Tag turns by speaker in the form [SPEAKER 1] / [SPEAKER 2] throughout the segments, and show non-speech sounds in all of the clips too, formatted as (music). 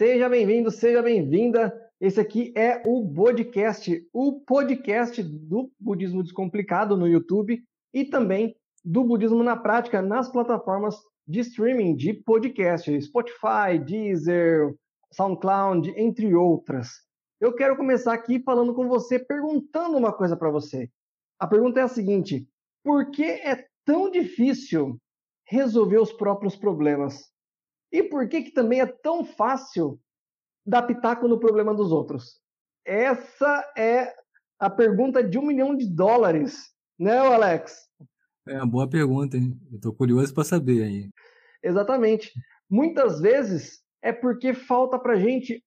[SPEAKER 1] Seja bem-vindo, seja bem-vinda. Esse aqui é o Podcast, o podcast do Budismo Descomplicado no YouTube e também do Budismo na Prática nas plataformas de streaming de podcast, Spotify, Deezer, SoundCloud, entre outras. Eu quero começar aqui falando com você, perguntando uma coisa para você. A pergunta é a seguinte: por que é tão difícil resolver os próprios problemas? E por que, que também é tão fácil dar pitaco no problema dos outros? Essa é a pergunta de um milhão de dólares, né, Alex?
[SPEAKER 2] É uma boa pergunta, hein? Eu estou curioso para saber aí.
[SPEAKER 1] Exatamente. Muitas vezes é porque falta para gente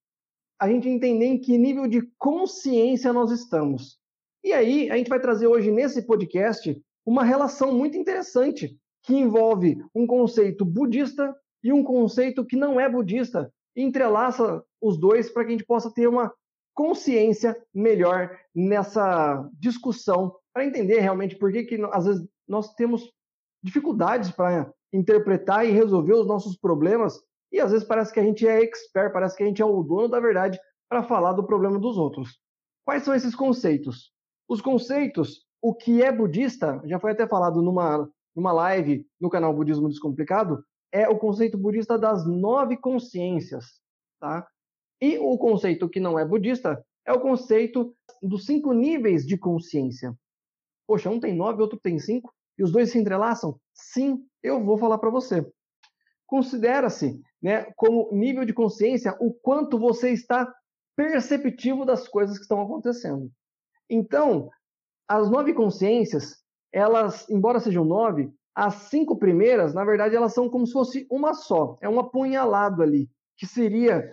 [SPEAKER 1] a gente entender em que nível de consciência nós estamos. E aí, a gente vai trazer hoje nesse podcast uma relação muito interessante que envolve um conceito budista e um conceito que não é budista. Entrelaça os dois para que a gente possa ter uma consciência melhor nessa discussão, para entender realmente por que, que às vezes nós temos dificuldades para interpretar e resolver os nossos problemas e às vezes parece que a gente é expert, parece que a gente é o dono da verdade para falar do problema dos outros. Quais são esses conceitos? Os conceitos, o que é budista, já foi até falado numa, numa live no canal Budismo Descomplicado, é o conceito budista das nove consciências, tá? E o conceito que não é budista é o conceito dos cinco níveis de consciência. Poxa, um tem nove, outro tem cinco, e os dois se entrelaçam? Sim, eu vou falar para você. Considera-se, né, como nível de consciência o quanto você está perceptivo das coisas que estão acontecendo. Então, as nove consciências, elas, embora sejam nove, as cinco primeiras, na verdade, elas são como se fosse uma só, é um apunhalado ali, que seria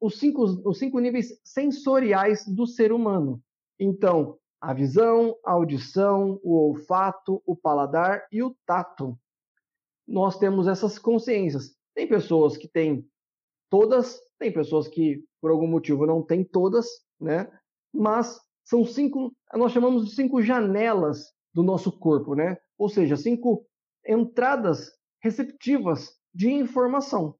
[SPEAKER 1] os cinco, os cinco níveis sensoriais do ser humano. Então, a visão, a audição, o olfato, o paladar e o tato. Nós temos essas consciências. Tem pessoas que têm todas, tem pessoas que por algum motivo não têm todas, né? Mas são cinco, nós chamamos de cinco janelas do nosso corpo, né? Ou seja, cinco entradas receptivas de informação.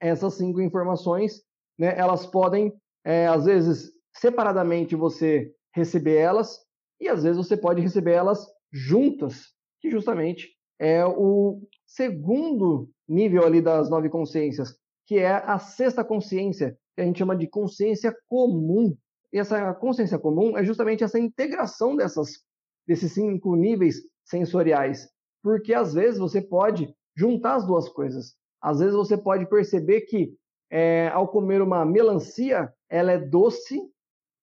[SPEAKER 1] Essas cinco informações, né, elas podem, é, às vezes, separadamente você receber elas, e às vezes você pode receber elas juntas, que justamente é o segundo nível ali das nove consciências, que é a sexta consciência, que a gente chama de consciência comum. E essa consciência comum é justamente essa integração dessas, desses cinco níveis sensoriais porque às vezes você pode juntar as duas coisas. Às vezes você pode perceber que é, ao comer uma melancia, ela é doce,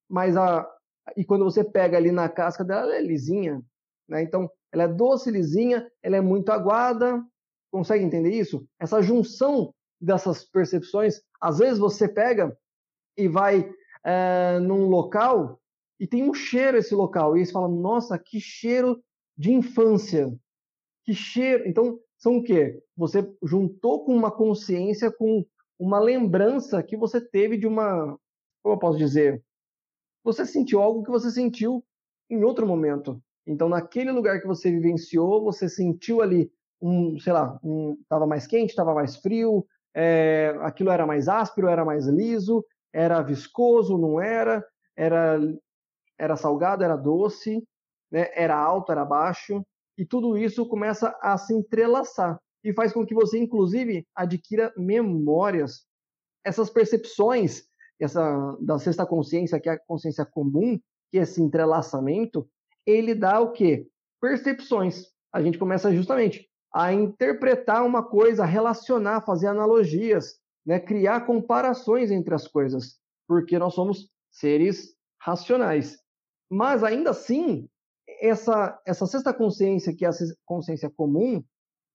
[SPEAKER 1] mas a e quando você pega ali na casca dela, ela é lisinha, né? Então, ela é doce, lisinha, ela é muito aguada. Consegue entender isso? Essa junção dessas percepções, às vezes você pega e vai é, num local e tem um cheiro esse local e você fala, nossa, que cheiro de infância. Que cheiro. Então, são o quê? Você juntou com uma consciência, com uma lembrança que você teve de uma. Como eu posso dizer? Você sentiu algo que você sentiu em outro momento. Então, naquele lugar que você vivenciou, você sentiu ali um, sei lá, um, tava mais quente, estava mais frio, é, aquilo era mais áspero, era mais liso, era viscoso, não era, era, era salgado, era doce, né? era alto, era baixo e tudo isso começa a se entrelaçar e faz com que você, inclusive, adquira memórias. Essas percepções, essa da sexta consciência, que é a consciência comum, que é esse entrelaçamento, ele dá o quê? Percepções. A gente começa justamente a interpretar uma coisa, relacionar, fazer analogias, né? criar comparações entre as coisas, porque nós somos seres racionais. Mas ainda assim, essa, essa sexta consciência, que é a consciência comum,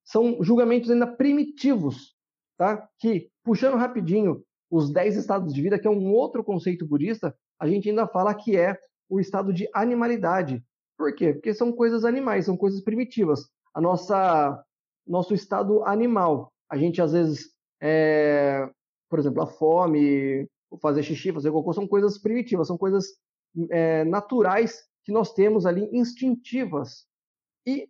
[SPEAKER 1] são julgamentos ainda primitivos, tá? Que, puxando rapidinho os 10 estados de vida, que é um outro conceito budista, a gente ainda fala que é o estado de animalidade. Por quê? Porque são coisas animais, são coisas primitivas. A nossa nosso estado animal. A gente às vezes, é, por exemplo, a fome, fazer xixi, fazer cocô, são coisas primitivas, são coisas é, naturais que nós temos ali instintivas. E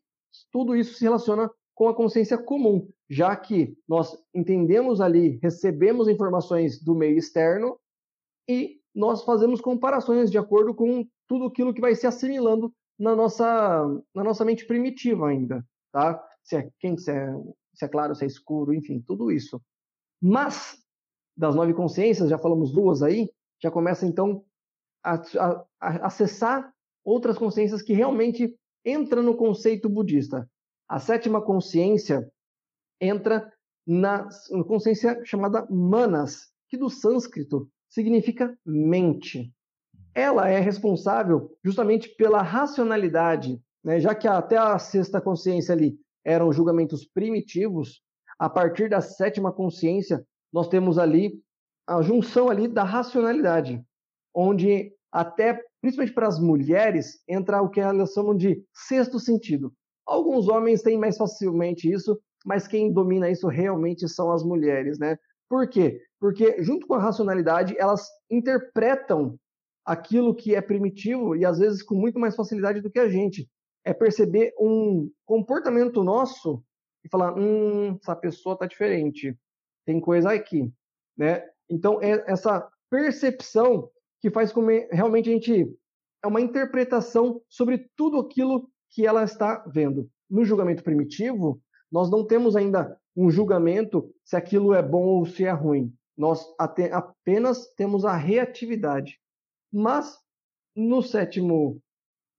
[SPEAKER 1] tudo isso se relaciona com a consciência comum. já que nós entendemos ali, recebemos informações do meio externo e nós fazemos comparações de acordo com tudo aquilo que vai se assimilando na nossa, na nossa mente primitiva ainda, tá? Se é quente, se é, se é claro, se é escuro, enfim, tudo isso. Mas, das nove consciências, já falamos duas aí, já começa então a, a, a acessar outras consciências que realmente entram no conceito budista. A sétima consciência entra na consciência chamada manas, que do sânscrito significa mente. Ela é responsável justamente pela racionalidade, né? já que até a sexta consciência ali eram julgamentos primitivos, a partir da sétima consciência nós temos ali a junção ali da racionalidade, onde até principalmente para as mulheres entra o que elas chamam de sexto sentido. Alguns homens têm mais facilmente isso, mas quem domina isso realmente são as mulheres, né? Por quê? Porque junto com a racionalidade, elas interpretam aquilo que é primitivo e às vezes com muito mais facilidade do que a gente. É perceber um comportamento nosso e falar, hum, essa pessoa tá diferente, tem coisa aqui, né? Então é essa percepção que faz com que realmente a gente é uma interpretação sobre tudo aquilo que ela está vendo. No julgamento primitivo, nós não temos ainda um julgamento se aquilo é bom ou se é ruim. Nós apenas temos a reatividade. Mas no sétimo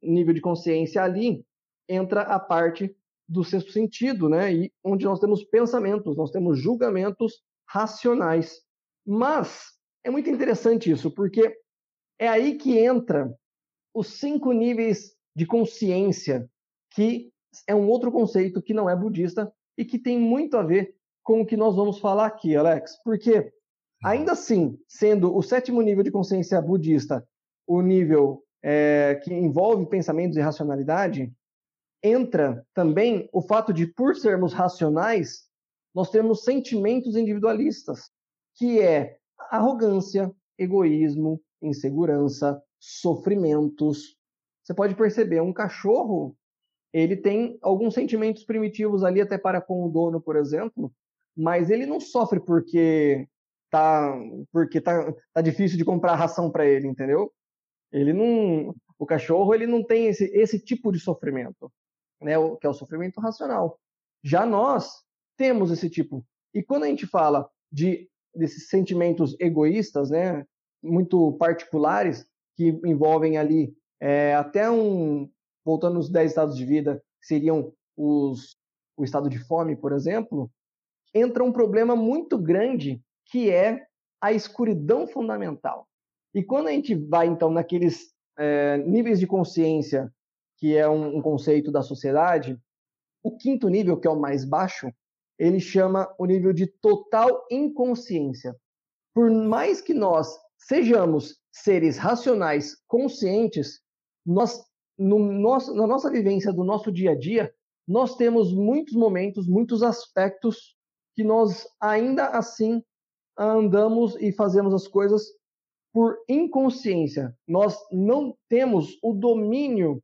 [SPEAKER 1] nível de consciência ali entra a parte do sexto sentido, né? E onde nós temos pensamentos, nós temos julgamentos racionais. Mas é muito interessante isso, porque é aí que entra os cinco níveis de consciência, que é um outro conceito que não é budista e que tem muito a ver com o que nós vamos falar aqui, Alex. Porque, ainda assim, sendo o sétimo nível de consciência budista o nível é, que envolve pensamentos e racionalidade, entra também o fato de, por sermos racionais, nós temos sentimentos individualistas, que é arrogância, egoísmo, insegurança, sofrimentos. Você pode perceber, um cachorro, ele tem alguns sentimentos primitivos ali até para com o dono, por exemplo, mas ele não sofre porque tá porque tá, tá difícil de comprar ração para ele, entendeu? Ele não, o cachorro ele não tem esse, esse tipo de sofrimento, né? O, que é o sofrimento racional. Já nós temos esse tipo. E quando a gente fala de desses sentimentos egoístas, né, muito particulares, que envolvem ali é, até um, voltando nos 10 estados de vida, que seriam os, o estado de fome, por exemplo, entra um problema muito grande que é a escuridão fundamental. E quando a gente vai, então, naqueles é, níveis de consciência, que é um, um conceito da sociedade, o quinto nível, que é o mais baixo, ele chama o nível de total inconsciência. Por mais que nós sejamos seres racionais conscientes, nós, no nosso, na nossa vivência do nosso dia a dia, nós temos muitos momentos, muitos aspectos que nós ainda assim andamos e fazemos as coisas por inconsciência. Nós não temos o domínio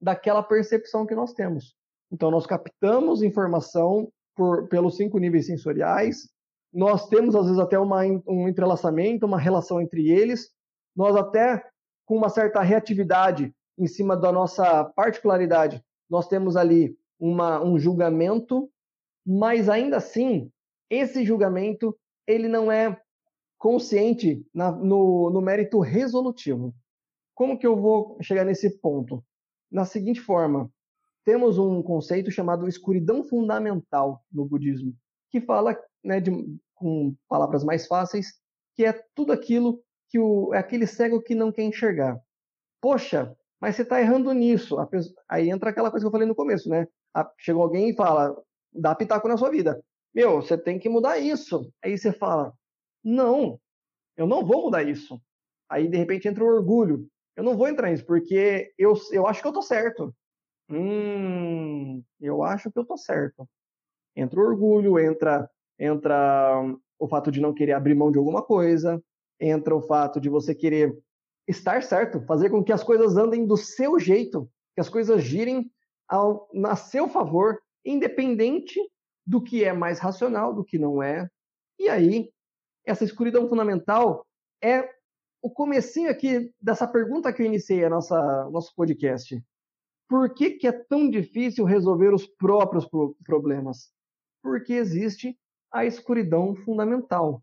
[SPEAKER 1] daquela percepção que nós temos. Então, nós captamos informação por, pelos cinco níveis sensoriais, nós temos, às vezes, até uma, um entrelaçamento, uma relação entre eles, nós até, com uma certa reatividade em cima da nossa particularidade, nós temos ali uma, um julgamento, mas ainda assim, esse julgamento, ele não é consciente na, no, no mérito resolutivo. Como que eu vou chegar nesse ponto? Na seguinte forma, temos um conceito chamado escuridão fundamental no budismo, que fala, né, de, com palavras mais fáceis, que é tudo aquilo que o, é aquele cego que não quer enxergar. Poxa, mas você está errando nisso. Pessoa, aí entra aquela coisa que eu falei no começo, né? A, chegou alguém e fala, dá pitaco na sua vida. Meu, você tem que mudar isso. Aí você fala, não, eu não vou mudar isso. Aí, de repente, entra o orgulho. Eu não vou entrar nisso, porque eu, eu acho que eu tô certo. Hum, eu acho que eu tô certo. Entra o orgulho, entra, entra o fato de não querer abrir mão de alguma coisa, entra o fato de você querer estar certo, fazer com que as coisas andem do seu jeito, que as coisas girem ao, a seu favor, independente do que é mais racional, do que não é. E aí, essa escuridão fundamental é o comecinho aqui dessa pergunta que eu iniciei a nossa nosso podcast. Por que, que é tão difícil resolver os próprios pro problemas? Porque existe a escuridão fundamental.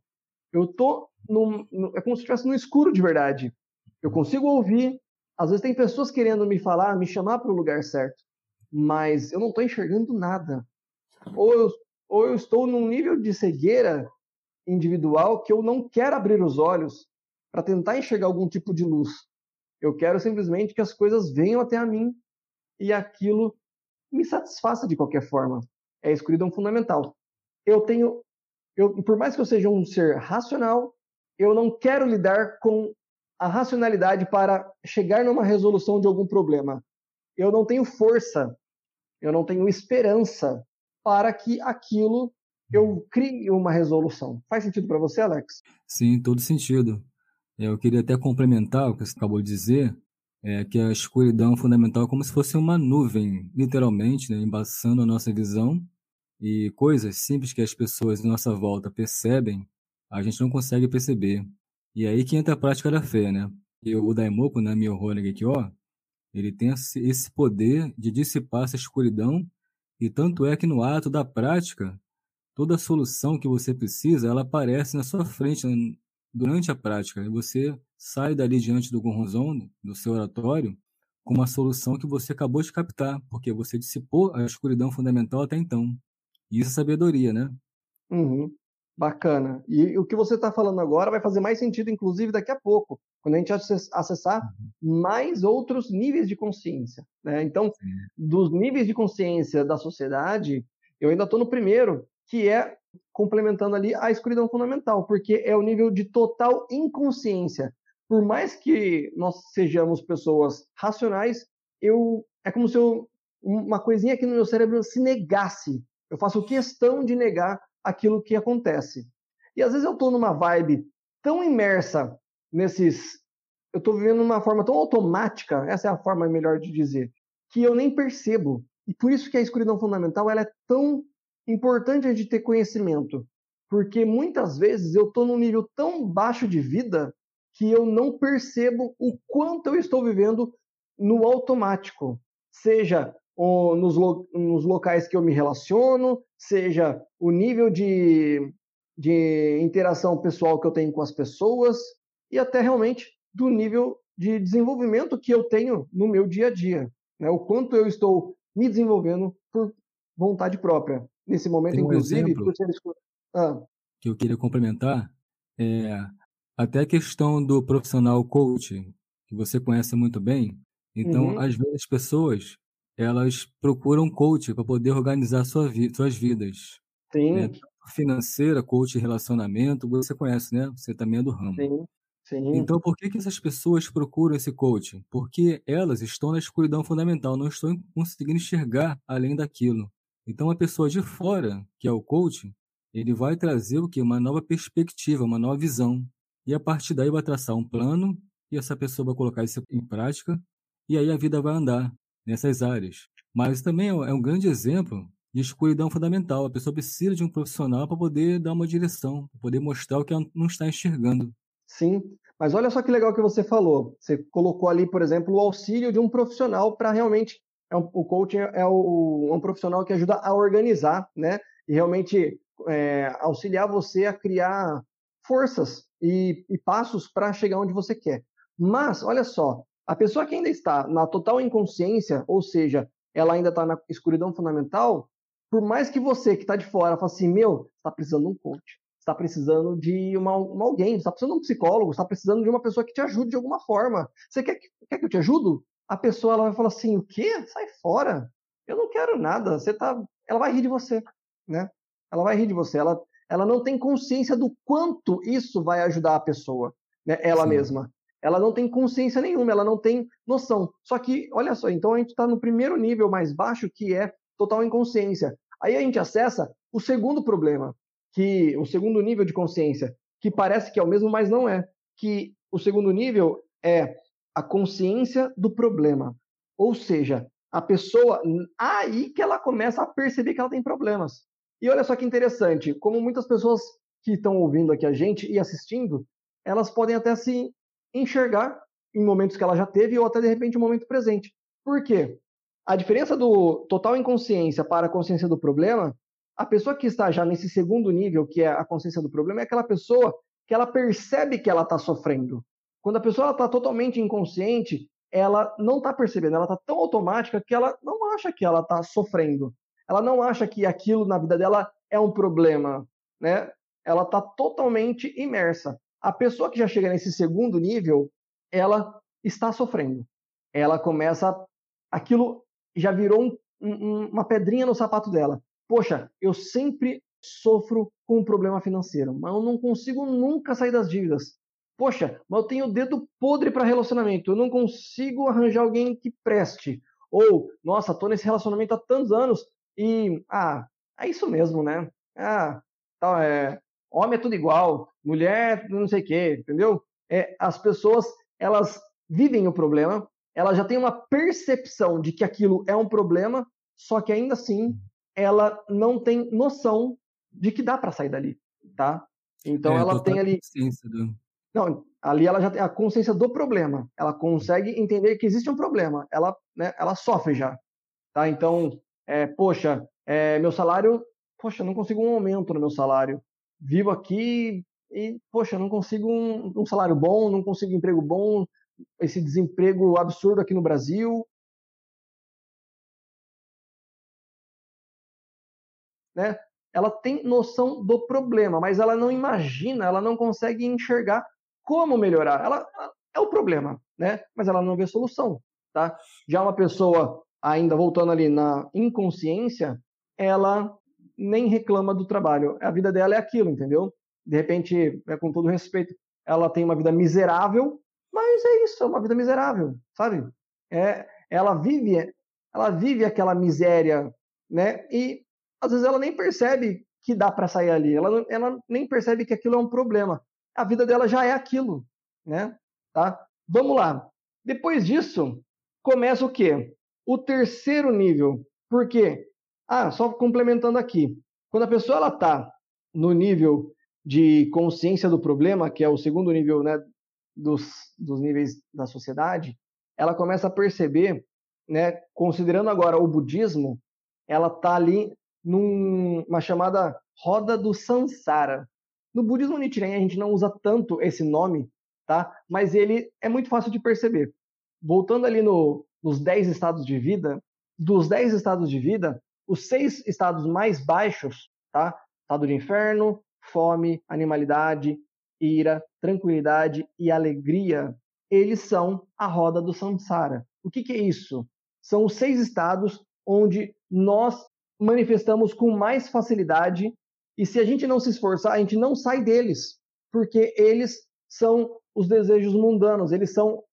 [SPEAKER 1] Eu tô num, é como se estivesse no escuro de verdade. Eu consigo ouvir, às vezes tem pessoas querendo me falar, me chamar para o lugar certo, mas eu não estou enxergando nada. Ou eu, ou eu estou num nível de cegueira individual que eu não quero abrir os olhos para tentar enxergar algum tipo de luz. Eu quero simplesmente que as coisas venham até a mim e aquilo me satisfaça de qualquer forma. É a escuridão fundamental. Eu tenho, eu, por mais que eu seja um ser racional, eu não quero lidar com a racionalidade para chegar numa resolução de algum problema. Eu não tenho força, eu não tenho esperança para que aquilo eu crie uma resolução. Faz sentido para você, Alex?
[SPEAKER 2] Sim, todo sentido. Eu queria até complementar o que você acabou de dizer, é que a escuridão é fundamental é como se fosse uma nuvem, literalmente, né, embaçando a nossa visão e coisas simples que as pessoas à nossa volta percebem, a gente não consegue perceber. E aí que entra a prática da fé, né? E o Daimoku, né, Myoho Gekyo, ele tem esse poder de dissipar essa escuridão e tanto é que no ato da prática, toda solução que você precisa, ela aparece na sua frente né, durante a prática. E você sai dali diante do Gonzon, do seu oratório, com uma solução que você acabou de captar, porque você dissipou a escuridão fundamental até então. Isso é sabedoria, né?
[SPEAKER 1] Uhum. Bacana. E o que você está falando agora vai fazer mais sentido, inclusive, daqui a pouco, quando a gente acessar uhum. mais outros níveis de consciência. Né? Então, Sim. dos níveis de consciência da sociedade, eu ainda estou no primeiro, que é complementando ali a escuridão fundamental, porque é o nível de total inconsciência por mais que nós sejamos pessoas racionais, eu é como se eu, uma coisinha aqui no meu cérebro se negasse. Eu faço questão de negar aquilo que acontece. E às vezes eu estou numa vibe tão imersa nesses. Eu estou vivendo uma forma tão automática, essa é a forma melhor de dizer, que eu nem percebo. E por isso que a escuridão fundamental ela é tão importante de ter conhecimento. Porque muitas vezes eu estou num nível tão baixo de vida que eu não percebo o quanto eu estou vivendo no automático, seja nos, lo, nos locais que eu me relaciono, seja o nível de, de interação pessoal que eu tenho com as pessoas e até realmente do nível de desenvolvimento que eu tenho no meu dia a dia, né? O quanto eu estou me desenvolvendo por vontade própria nesse momento,
[SPEAKER 2] um
[SPEAKER 1] inclusive,
[SPEAKER 2] por ser ah. que eu queria complementar é até a questão do profissional coach, que você conhece muito bem. Então, uhum. às vezes, as pessoas elas procuram coach para poder organizar sua vi suas vidas.
[SPEAKER 1] Sim. Né?
[SPEAKER 2] Financeira, coach relacionamento, você conhece, né? Você também é do ramo.
[SPEAKER 1] Sim. Sim.
[SPEAKER 2] Então, por que, que essas pessoas procuram esse coach? Porque elas estão na escuridão fundamental, não estão conseguindo enxergar além daquilo. Então, a pessoa de fora, que é o coach, ele vai trazer o que? Uma nova perspectiva, uma nova visão. E a partir daí vai traçar um plano e essa pessoa vai colocar isso em prática e aí a vida vai andar nessas áreas. Mas também é um grande exemplo de escuridão fundamental. A pessoa precisa de um profissional para poder dar uma direção, para poder mostrar o que ela não está enxergando.
[SPEAKER 1] Sim, mas olha só que legal que você falou. Você colocou ali, por exemplo, o auxílio de um profissional para realmente. É um, o coaching é, o, um profissional que ajuda a organizar, né? E realmente é, auxiliar você a criar forças e, e passos para chegar onde você quer. Mas, olha só, a pessoa que ainda está na total inconsciência, ou seja, ela ainda está na escuridão fundamental, por mais que você que está de fora fale assim, meu, está precisando de um coach, está precisando de uma, uma alguém, está precisando de um psicólogo, está precisando de uma pessoa que te ajude de alguma forma. Você quer que, quer que eu te ajudo? A pessoa ela vai falar assim, o quê? Sai fora. Eu não quero nada. Você tá, ela vai rir de você, né? Ela vai rir de você. Ela ela não tem consciência do quanto isso vai ajudar a pessoa, né, ela Sim. mesma. Ela não tem consciência nenhuma, ela não tem noção. Só que, olha só, então a gente está no primeiro nível mais baixo, que é total inconsciência. Aí a gente acessa o segundo problema, que o segundo nível de consciência, que parece que é o mesmo, mas não é. Que o segundo nível é a consciência do problema. Ou seja, a pessoa, aí que ela começa a perceber que ela tem problemas. E olha só que interessante, como muitas pessoas que estão ouvindo aqui a gente e assistindo, elas podem até se enxergar em momentos que ela já teve ou até de repente um momento presente. Por quê? A diferença do total inconsciência para a consciência do problema, a pessoa que está já nesse segundo nível, que é a consciência do problema, é aquela pessoa que ela percebe que ela está sofrendo. Quando a pessoa está totalmente inconsciente, ela não está percebendo, ela está tão automática que ela não acha que ela está sofrendo. Ela não acha que aquilo na vida dela é um problema, né? Ela está totalmente imersa. A pessoa que já chega nesse segundo nível, ela está sofrendo. Ela começa, aquilo já virou um, um, uma pedrinha no sapato dela. Poxa, eu sempre sofro com um problema financeiro, mas eu não consigo nunca sair das dívidas. Poxa, mas eu tenho o dedo podre para relacionamento, eu não consigo arranjar alguém que preste. Ou, nossa, tô nesse relacionamento há tantos anos e, ah, é isso mesmo, né? Ah, tá, é, homem é tudo igual, mulher não sei o quê, entendeu? É, as pessoas, elas vivem o problema, elas já têm uma percepção de que aquilo é um problema, só que ainda assim ela não tem noção de que dá para sair dali, tá? Então é, ela tem ali do... Não, ali ela já tem a consciência do problema. Ela consegue entender que existe um problema. Ela, né, ela sofre já, tá? Então, é, poxa, é, meu salário, poxa, não consigo um aumento no meu salário. Vivo aqui e, poxa, não consigo um, um salário bom, não consigo um emprego bom, esse desemprego absurdo aqui no Brasil. Né? ela tem noção do problema, mas ela não imagina, ela não consegue enxergar como melhorar. Ela, ela é o problema, né? Mas ela não vê solução, tá? Já uma pessoa ainda voltando ali na inconsciência, ela nem reclama do trabalho. A vida dela é aquilo, entendeu? De repente, é, com todo respeito, ela tem uma vida miserável, mas é isso, é uma vida miserável, sabe? É, ela vive, ela vive aquela miséria, né? E às vezes ela nem percebe que dá para sair ali, ela, ela nem percebe que aquilo é um problema. A vida dela já é aquilo, né? Tá? Vamos lá. Depois disso, começa o quê? O terceiro nível. Por quê? Ah, só complementando aqui. Quando a pessoa ela tá no nível de consciência do problema, que é o segundo nível, né, dos, dos níveis da sociedade, ela começa a perceber, né, considerando agora o budismo, ela tá ali numa chamada roda do Sansara. No budismo Nichiren a gente não usa tanto esse nome, tá? Mas ele é muito fácil de perceber. Voltando ali no, nos 10 estados de vida, dos 10 estados de vida, os seis estados mais baixos, tá? Estado de inferno, fome, animalidade, ira, tranquilidade e alegria, eles são a roda do samsara. O que, que é isso? São os seis estados onde nós manifestamos com mais facilidade e se a gente não se esforçar, a gente não sai deles, porque eles são os desejos mundanos, eles são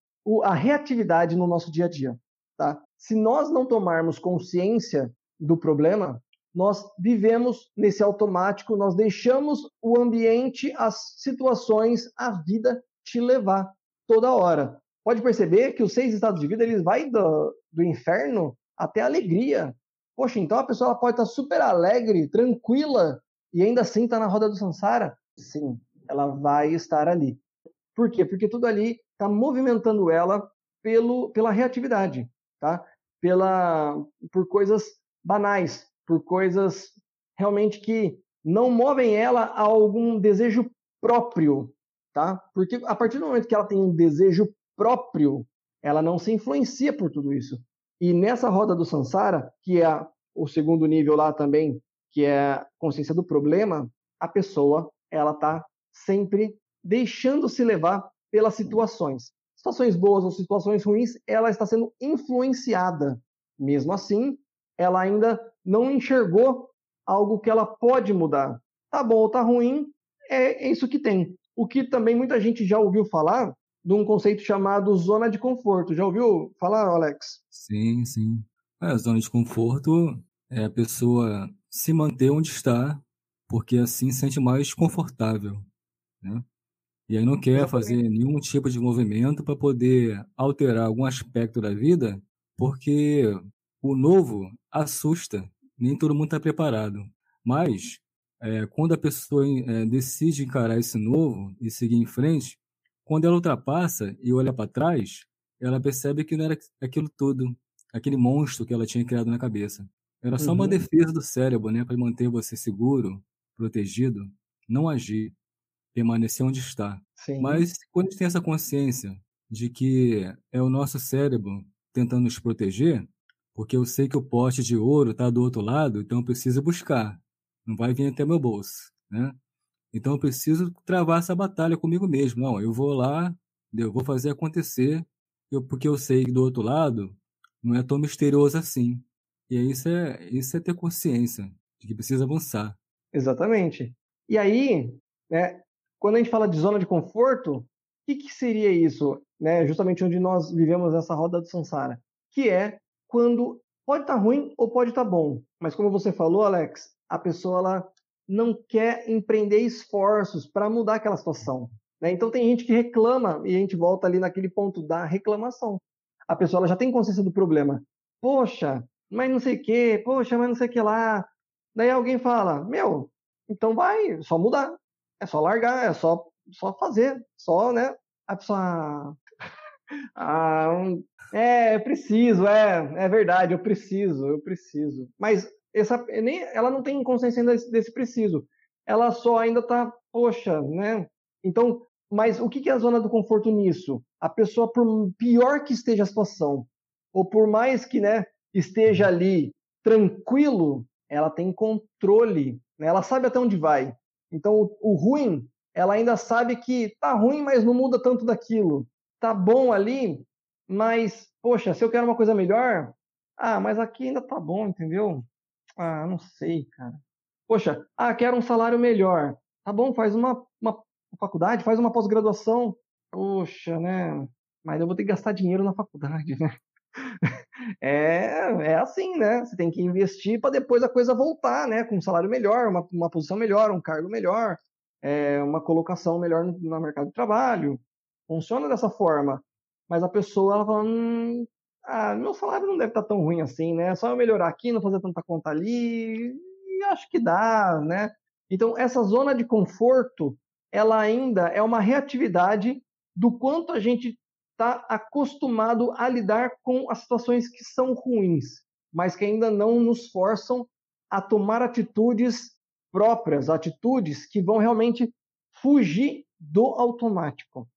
[SPEAKER 1] a reatividade no nosso dia a dia. Tá? Se nós não tomarmos consciência do problema, nós vivemos nesse automático, nós deixamos o ambiente, as situações, a vida te levar toda hora. Pode perceber que os seis estados de vida eles vai do, do inferno até a alegria, Poxa, então a pessoa pode estar super alegre, tranquila, e ainda assim está na roda do Sansara? Sim, ela vai estar ali. Por quê? Porque tudo ali está movimentando ela pelo, pela reatividade, tá? Pela, por coisas banais, por coisas realmente que não movem ela a algum desejo próprio, tá? Porque a partir do momento que ela tem um desejo próprio, ela não se influencia por tudo isso. E nessa roda do Sansara, que é o segundo nível lá também, que é a consciência do problema, a pessoa ela está sempre deixando se levar pelas situações. Situações boas ou situações ruins, ela está sendo influenciada. Mesmo assim, ela ainda não enxergou algo que ela pode mudar. Tá bom ou tá ruim, é isso que tem. O que também muita gente já ouviu falar de um conceito chamado zona de conforto. Já ouviu falar, Alex?
[SPEAKER 2] Sim, sim. É, a zona de conforto é a pessoa se manter onde está, porque assim se sente mais confortável, né? E aí não quer fazer nenhum tipo de movimento para poder alterar algum aspecto da vida, porque o novo assusta, nem todo mundo está preparado. Mas, é, quando a pessoa é, decide encarar esse novo e seguir em frente, quando ela ultrapassa e olha para trás, ela percebe que não era aquilo tudo, aquele monstro que ela tinha criado na cabeça. Era só uhum. uma defesa do cérebro, né, para manter você seguro, protegido, não agir, permanecer onde está. Sim. Mas quando a gente tem essa consciência de que é o nosso cérebro tentando nos proteger, porque eu sei que o pote de ouro está do outro lado, então eu preciso buscar. Não vai vir até meu bolso, né? Então eu preciso travar essa batalha comigo mesmo. Não, eu vou lá, eu vou fazer acontecer, eu, porque eu sei que do outro lado não é tão misterioso assim. E isso é, isso é ter consciência de que precisa avançar.
[SPEAKER 1] Exatamente. E aí, né, quando a gente fala de zona de conforto, o que, que seria isso? Né, justamente onde nós vivemos essa roda do Sansara. Que é quando pode estar tá ruim ou pode estar tá bom. Mas como você falou, Alex, a pessoa ela não quer empreender esforços para mudar aquela situação. Né? Então tem gente que reclama e a gente volta ali naquele ponto da reclamação. A pessoa ela já tem consciência do problema. Poxa, mas não sei o quê, poxa, mas não sei o que lá. Daí alguém fala, meu, então vai, é só mudar, é só largar, é só, só fazer, só, né? A pessoa, ah, é, eu preciso, é, é verdade, eu preciso, eu preciso. Mas essa, nem, ela não tem consciência ainda desse, desse preciso. Ela só ainda está, poxa, né? Então, mas o que é a zona do conforto nisso? A pessoa, por pior que esteja a situação, ou por mais que né, esteja ali tranquilo, ela tem controle, né? ela sabe até onde vai. Então, o, o ruim, ela ainda sabe que tá ruim, mas não muda tanto daquilo. Tá bom ali, mas, poxa, se eu quero uma coisa melhor, ah, mas aqui ainda tá bom, entendeu? Ah, não sei, cara. Poxa, ah, quero um salário melhor. Tá bom, faz uma, uma faculdade, faz uma pós-graduação. Poxa, né? Mas eu vou ter que gastar dinheiro na faculdade, né? (laughs) É, é assim, né? Você tem que investir para depois a coisa voltar, né? Com um salário melhor, uma, uma posição melhor, um cargo melhor, é, uma colocação melhor no, no mercado de trabalho. Funciona dessa forma. Mas a pessoa, ela fala, hum, ah, meu salário não deve estar tá tão ruim assim, né? Só eu melhorar aqui, não fazer tanta conta ali, e acho que dá, né? Então, essa zona de conforto, ela ainda é uma reatividade do quanto a gente está acostumado a lidar com as situações que são ruins, mas que ainda não nos forçam a tomar atitudes próprias, atitudes que vão realmente fugir do automático.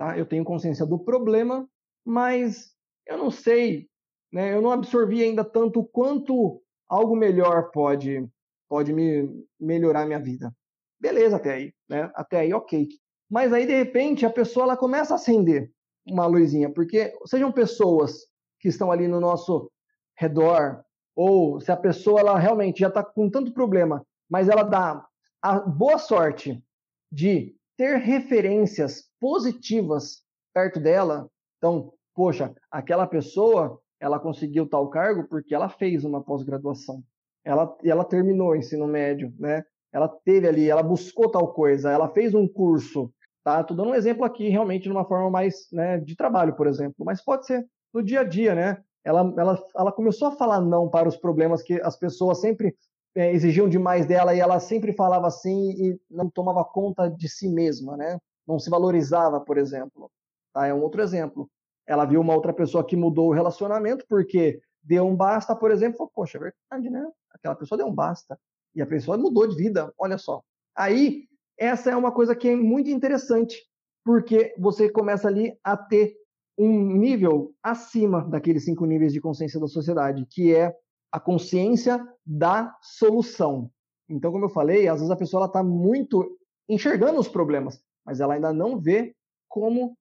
[SPEAKER 1] Tá? Eu tenho consciência do problema, mas eu não sei, né? eu não absorvi ainda tanto quanto algo melhor pode pode me melhorar minha vida. Beleza até aí, né? Até aí ok. Mas aí de repente a pessoa ela começa a acender uma luzinha, porque sejam pessoas que estão ali no nosso redor, ou se a pessoa ela realmente já está com tanto problema, mas ela dá a boa sorte de ter referências positivas perto dela. Então, poxa, aquela pessoa ela conseguiu tal cargo porque ela fez uma pós-graduação. Ela, ela terminou o ensino médio, né? Ela teve ali, ela buscou tal coisa, ela fez um curso, Tá? Tô dando um exemplo aqui, realmente, de uma forma mais né, de trabalho, por exemplo, mas pode ser no dia a dia, né? Ela, ela, ela começou a falar não para os problemas que as pessoas sempre é, exigiam demais dela e ela sempre falava assim e não tomava conta de si mesma, né? Não se valorizava, por exemplo. Tá? É um outro exemplo. Ela viu uma outra pessoa que mudou o relacionamento porque deu um basta, por exemplo, falou, poxa, é verdade, né? Aquela pessoa deu um basta. E a pessoa mudou de vida, olha só. Aí essa é uma coisa que é muito interessante, porque você começa ali a ter um nível acima daqueles cinco níveis de consciência da sociedade, que é a consciência da solução. Então, como eu falei, às vezes a pessoa está muito enxergando os problemas, mas ela ainda não vê como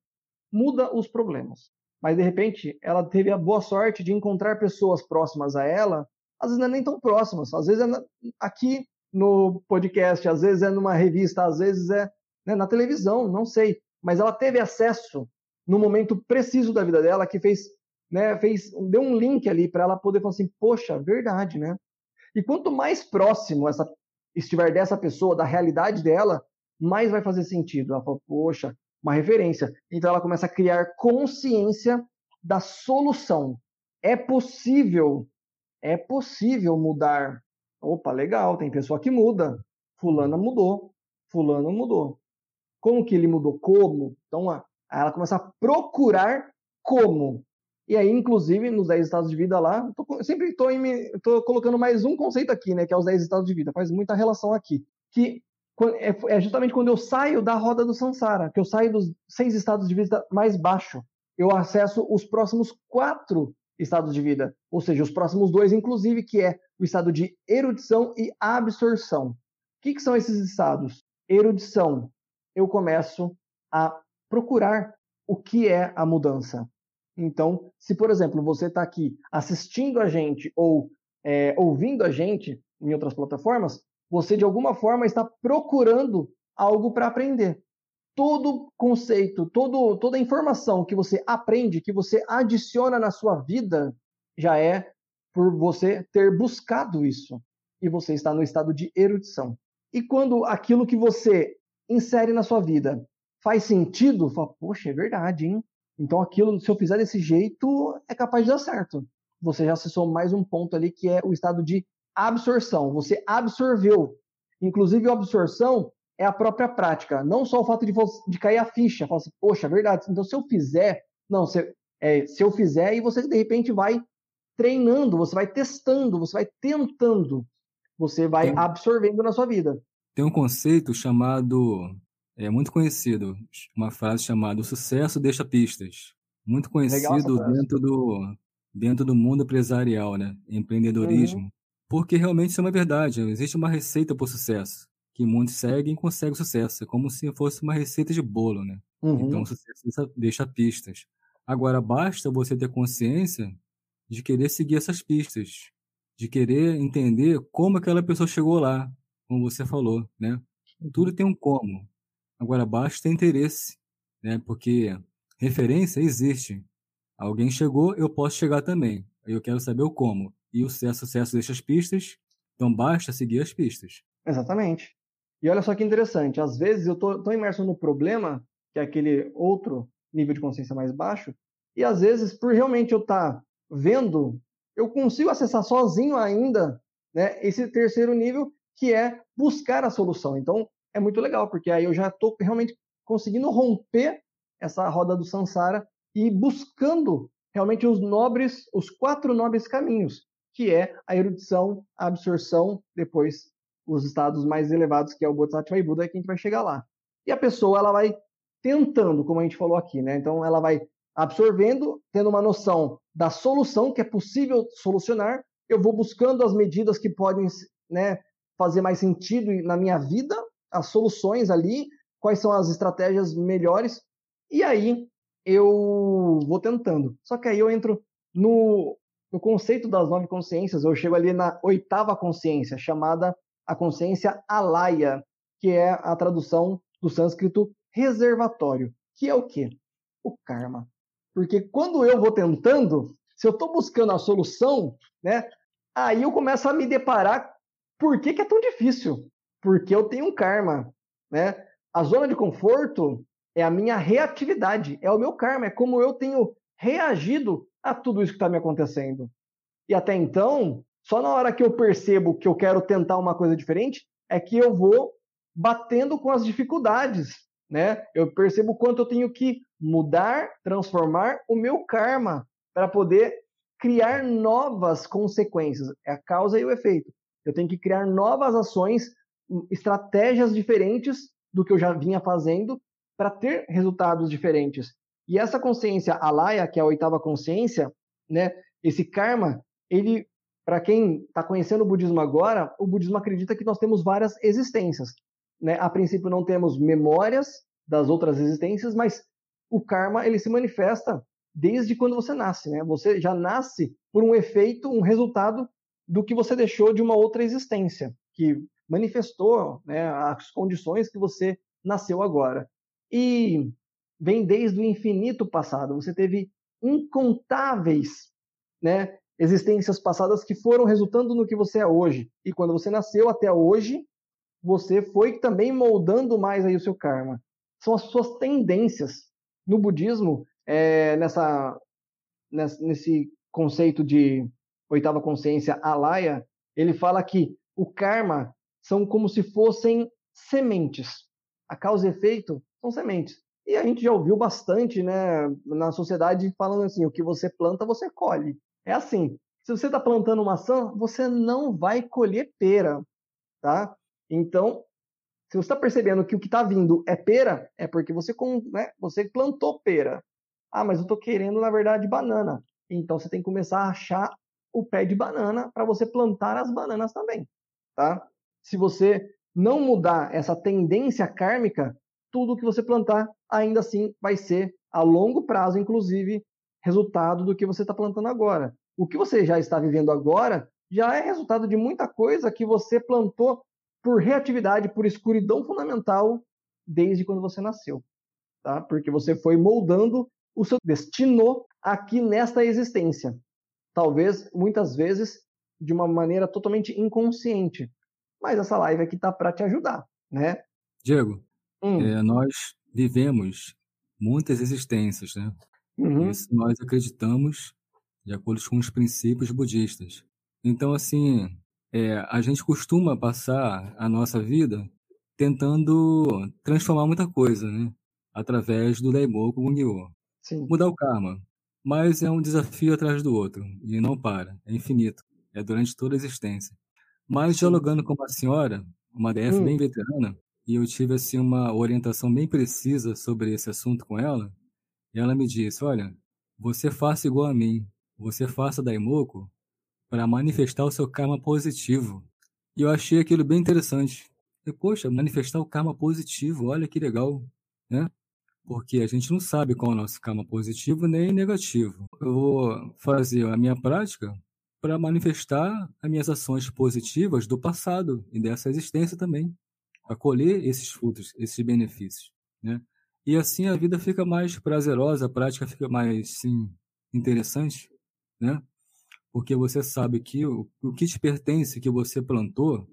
[SPEAKER 1] muda os problemas. Mas, de repente, ela teve a boa sorte de encontrar pessoas próximas a ela, às vezes não é nem tão próximas, às vezes é aqui no podcast, às vezes é numa revista, às vezes é né, na televisão, não sei. Mas ela teve acesso no momento preciso da vida dela que fez, né, fez, deu um link ali para ela poder falar assim, poxa, verdade, né? E quanto mais próximo essa estiver dessa pessoa, da realidade dela, mais vai fazer sentido. Ela fala, poxa, uma referência. Então ela começa a criar consciência da solução. É possível, é possível mudar Opa, legal, tem pessoa que muda. Fulana mudou, fulano mudou. Como que ele mudou? Como? Então, ela começa a procurar como. E aí, inclusive, nos 10 estados de vida lá, tô, sempre estou colocando mais um conceito aqui, né? Que é os 10 estados de vida. Faz muita relação aqui. Que é, é justamente quando eu saio da roda do Sansara, que eu saio dos seis estados de vida mais baixo, eu acesso os próximos quatro estados de vida, ou seja, os próximos dois, inclusive, que é o estado de erudição e absorção. O que, que são esses estados? Erudição, eu começo a procurar o que é a mudança. Então, se por exemplo você está aqui assistindo a gente ou é, ouvindo a gente em outras plataformas, você de alguma forma está procurando algo para aprender. Todo conceito, todo, toda informação que você aprende, que você adiciona na sua vida, já é por você ter buscado isso. E você está no estado de erudição. E quando aquilo que você insere na sua vida faz sentido, fala, poxa, é verdade, hein? Então aquilo, se eu fizer desse jeito, é capaz de dar certo. Você já acessou mais um ponto ali que é o estado de absorção. Você absorveu. Inclusive, a absorção é a própria prática. Não só o fato de, de cair a ficha. Fala assim, poxa, é verdade. Então, se eu fizer. Não, se, é, se eu fizer, e você de repente vai treinando, você vai testando, você vai tentando. Você vai tem, absorvendo na sua vida.
[SPEAKER 2] Tem um conceito chamado. É muito conhecido. Uma frase chamada: O sucesso deixa pistas. Muito conhecido dentro do, dentro do mundo empresarial, né? Empreendedorismo. Uhum. Porque realmente isso é uma verdade. Existe uma receita para o sucesso. Que muitos seguem e conseguem sucesso. É como se fosse uma receita de bolo, né? Uhum. Então o sucesso deixa, deixa pistas. Agora, basta você ter consciência de querer seguir essas pistas. De querer entender como aquela pessoa chegou lá, como você falou, né? Tudo tem um como. Agora, basta ter interesse, né? Porque referência existe. Alguém chegou, eu posso chegar também. Eu quero saber o como e o sucesso, deixa as pistas, então basta seguir as pistas.
[SPEAKER 1] Exatamente. E olha só que interessante, às vezes eu estou tão imerso no problema, que é aquele outro nível de consciência mais baixo, e às vezes, por realmente eu estar tá vendo, eu consigo acessar sozinho ainda né, esse terceiro nível, que é buscar a solução. Então, é muito legal, porque aí eu já estou realmente conseguindo romper essa roda do Sansara e buscando realmente os nobres, os quatro nobres caminhos, que é a erudição, a absorção, depois os estados mais elevados, que é o Bodhisattva e Buda, é que a gente vai chegar lá. E a pessoa, ela vai tentando, como a gente falou aqui, né? Então, ela vai absorvendo, tendo uma noção da solução que é possível solucionar, eu vou buscando as medidas que podem né, fazer mais sentido na minha vida, as soluções ali, quais são as estratégias melhores, e aí eu vou tentando. Só que aí eu entro no no conceito das nove consciências, eu chego ali na oitava consciência, chamada a consciência alaya, que é a tradução do sânscrito reservatório, que é o quê? O karma. Porque quando eu vou tentando, se eu estou buscando a solução, né, aí eu começo a me deparar por que, que é tão difícil? Porque eu tenho um karma, né? A zona de conforto é a minha reatividade, é o meu karma, é como eu tenho reagido a tudo isso que está me acontecendo. E até então, só na hora que eu percebo que eu quero tentar uma coisa diferente, é que eu vou batendo com as dificuldades, né? Eu percebo quanto eu tenho que mudar, transformar o meu karma para poder criar novas consequências. É a causa e o efeito. Eu tenho que criar novas ações, estratégias diferentes do que eu já vinha fazendo para ter resultados diferentes. E essa consciência alaya, que é a oitava consciência, né, esse karma, ele, para quem está conhecendo o budismo agora, o budismo acredita que nós temos várias existências. Né? A princípio não temos memórias das outras existências, mas o karma ele se manifesta desde quando você nasce. Né? Você já nasce por um efeito, um resultado do que você deixou de uma outra existência, que manifestou né, as condições que você nasceu agora. E vem desde o infinito passado. Você teve incontáveis né, existências passadas que foram resultando no que você é hoje. E quando você nasceu até hoje, você foi também moldando mais aí o seu karma. São as suas tendências. No budismo, é, nessa, nesse conceito de oitava consciência alaya, ele fala que o karma são como se fossem sementes. A causa e efeito são sementes. E a gente já ouviu bastante né, na sociedade falando assim: o que você planta, você colhe. É assim. Se você está plantando maçã, você não vai colher pera. Tá? Então, se você está percebendo que o que está vindo é pera, é porque você, né, você plantou pera. Ah, mas eu estou querendo, na verdade, banana. Então você tem que começar a achar o pé de banana para você plantar as bananas também. Tá? Se você não mudar essa tendência kármica, tudo que você plantar ainda assim vai ser a longo prazo, inclusive, resultado do que você está plantando agora. O que você já está vivendo agora já é resultado de muita coisa que você plantou por reatividade, por escuridão fundamental desde quando você nasceu, tá? Porque você foi moldando o seu destino aqui nesta existência. Talvez muitas vezes de uma maneira totalmente inconsciente. Mas essa live aqui tá para te ajudar, né?
[SPEAKER 2] Diego, hum. é, nós vivemos muitas existências, né? Uhum. Isso nós acreditamos de acordo com os princípios budistas. Então, assim, é, a gente costuma passar a nossa vida tentando transformar muita coisa, né? Através do Daimoku Gun-Gyo. Mudar o karma. Mas é um desafio atrás do outro. E não para. É infinito. É durante toda a existência. Mas dialogando com uma senhora, uma DF hum. bem veterana, e eu tive assim uma orientação bem precisa sobre esse assunto com ela, e ela me disse, olha, você faça igual a mim. Você faça Daimoku para manifestar o seu karma positivo. E eu achei aquilo bem interessante. E, poxa, manifestar o karma positivo, olha que legal, né? Porque a gente não sabe qual é o nosso karma positivo nem negativo. Eu vou fazer a minha prática para manifestar as minhas ações positivas do passado e dessa existência também, para colher esses frutos, esses benefícios, né? E assim a vida fica mais prazerosa, a prática fica mais, sim, interessante, né? porque você sabe que o, o que te pertence, que você plantou,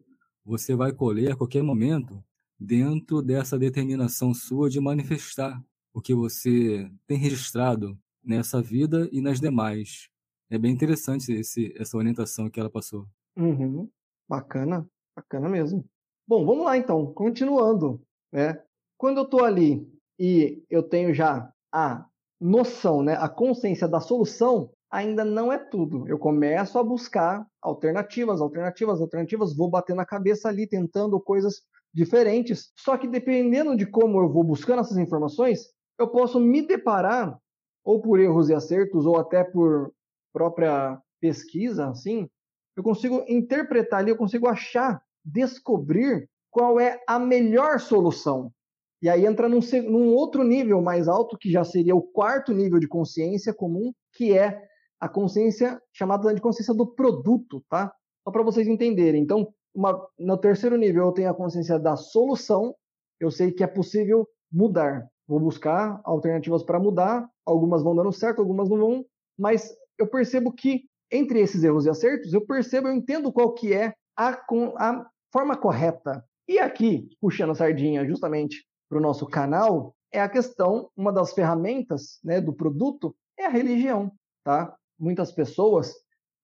[SPEAKER 2] você vai colher a qualquer momento dentro dessa determinação sua de manifestar o que você tem registrado nessa vida e nas demais. É bem interessante esse, essa orientação que ela passou.
[SPEAKER 1] Uhum. Bacana, bacana mesmo. Bom, vamos lá então, continuando. Né? Quando eu estou ali e eu tenho já a noção, né, a consciência da solução, ainda não é tudo. Eu começo a buscar alternativas, alternativas, alternativas, vou bater na cabeça ali tentando coisas diferentes. Só que dependendo de como eu vou buscando essas informações, eu posso me deparar ou por erros e acertos ou até por própria pesquisa, assim, eu consigo interpretar ali, eu consigo achar, descobrir qual é a melhor solução. E aí entra num, num outro nível mais alto, que já seria o quarto nível de consciência comum, que é a consciência chamada de consciência do produto, tá? Só para vocês entenderem. Então, uma, no terceiro nível, eu tenho a consciência da solução. Eu sei que é possível mudar. Vou buscar alternativas para mudar. Algumas vão dando certo, algumas não vão. Mas eu percebo que entre esses erros e acertos, eu percebo, eu entendo qual que é a, a forma correta. E aqui, puxando a sardinha justamente para o nosso canal, é a questão, uma das ferramentas né, do produto é a religião, tá? muitas pessoas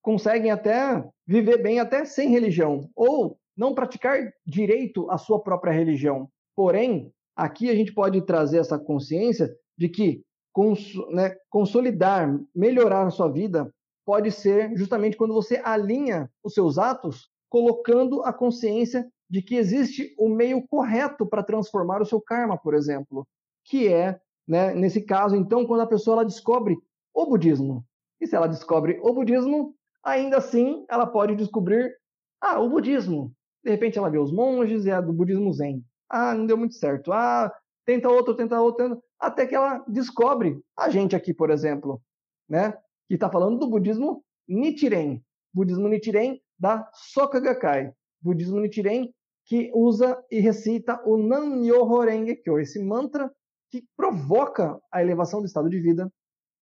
[SPEAKER 1] conseguem até viver bem até sem religião ou não praticar direito a sua própria religião. Porém, aqui a gente pode trazer essa consciência de que cons né, consolidar, melhorar a sua vida pode ser justamente quando você alinha os seus atos, colocando a consciência de que existe o meio correto para transformar o seu karma, por exemplo, que é, né, nesse caso, então, quando a pessoa ela descobre o budismo. E se ela descobre o budismo, ainda assim ela pode descobrir ah, o budismo. De repente ela vê os monges e a do budismo zen. Ah, não deu muito certo. Ah, tenta outro, tenta outro, até que ela descobre a gente aqui, por exemplo, né? Que está falando do budismo Nichiren. Budismo Nichiren da Soka Gakkai. Budismo Nichiren que usa e recita o Nam-myoho Renge Kyo, esse mantra que provoca a elevação do estado de vida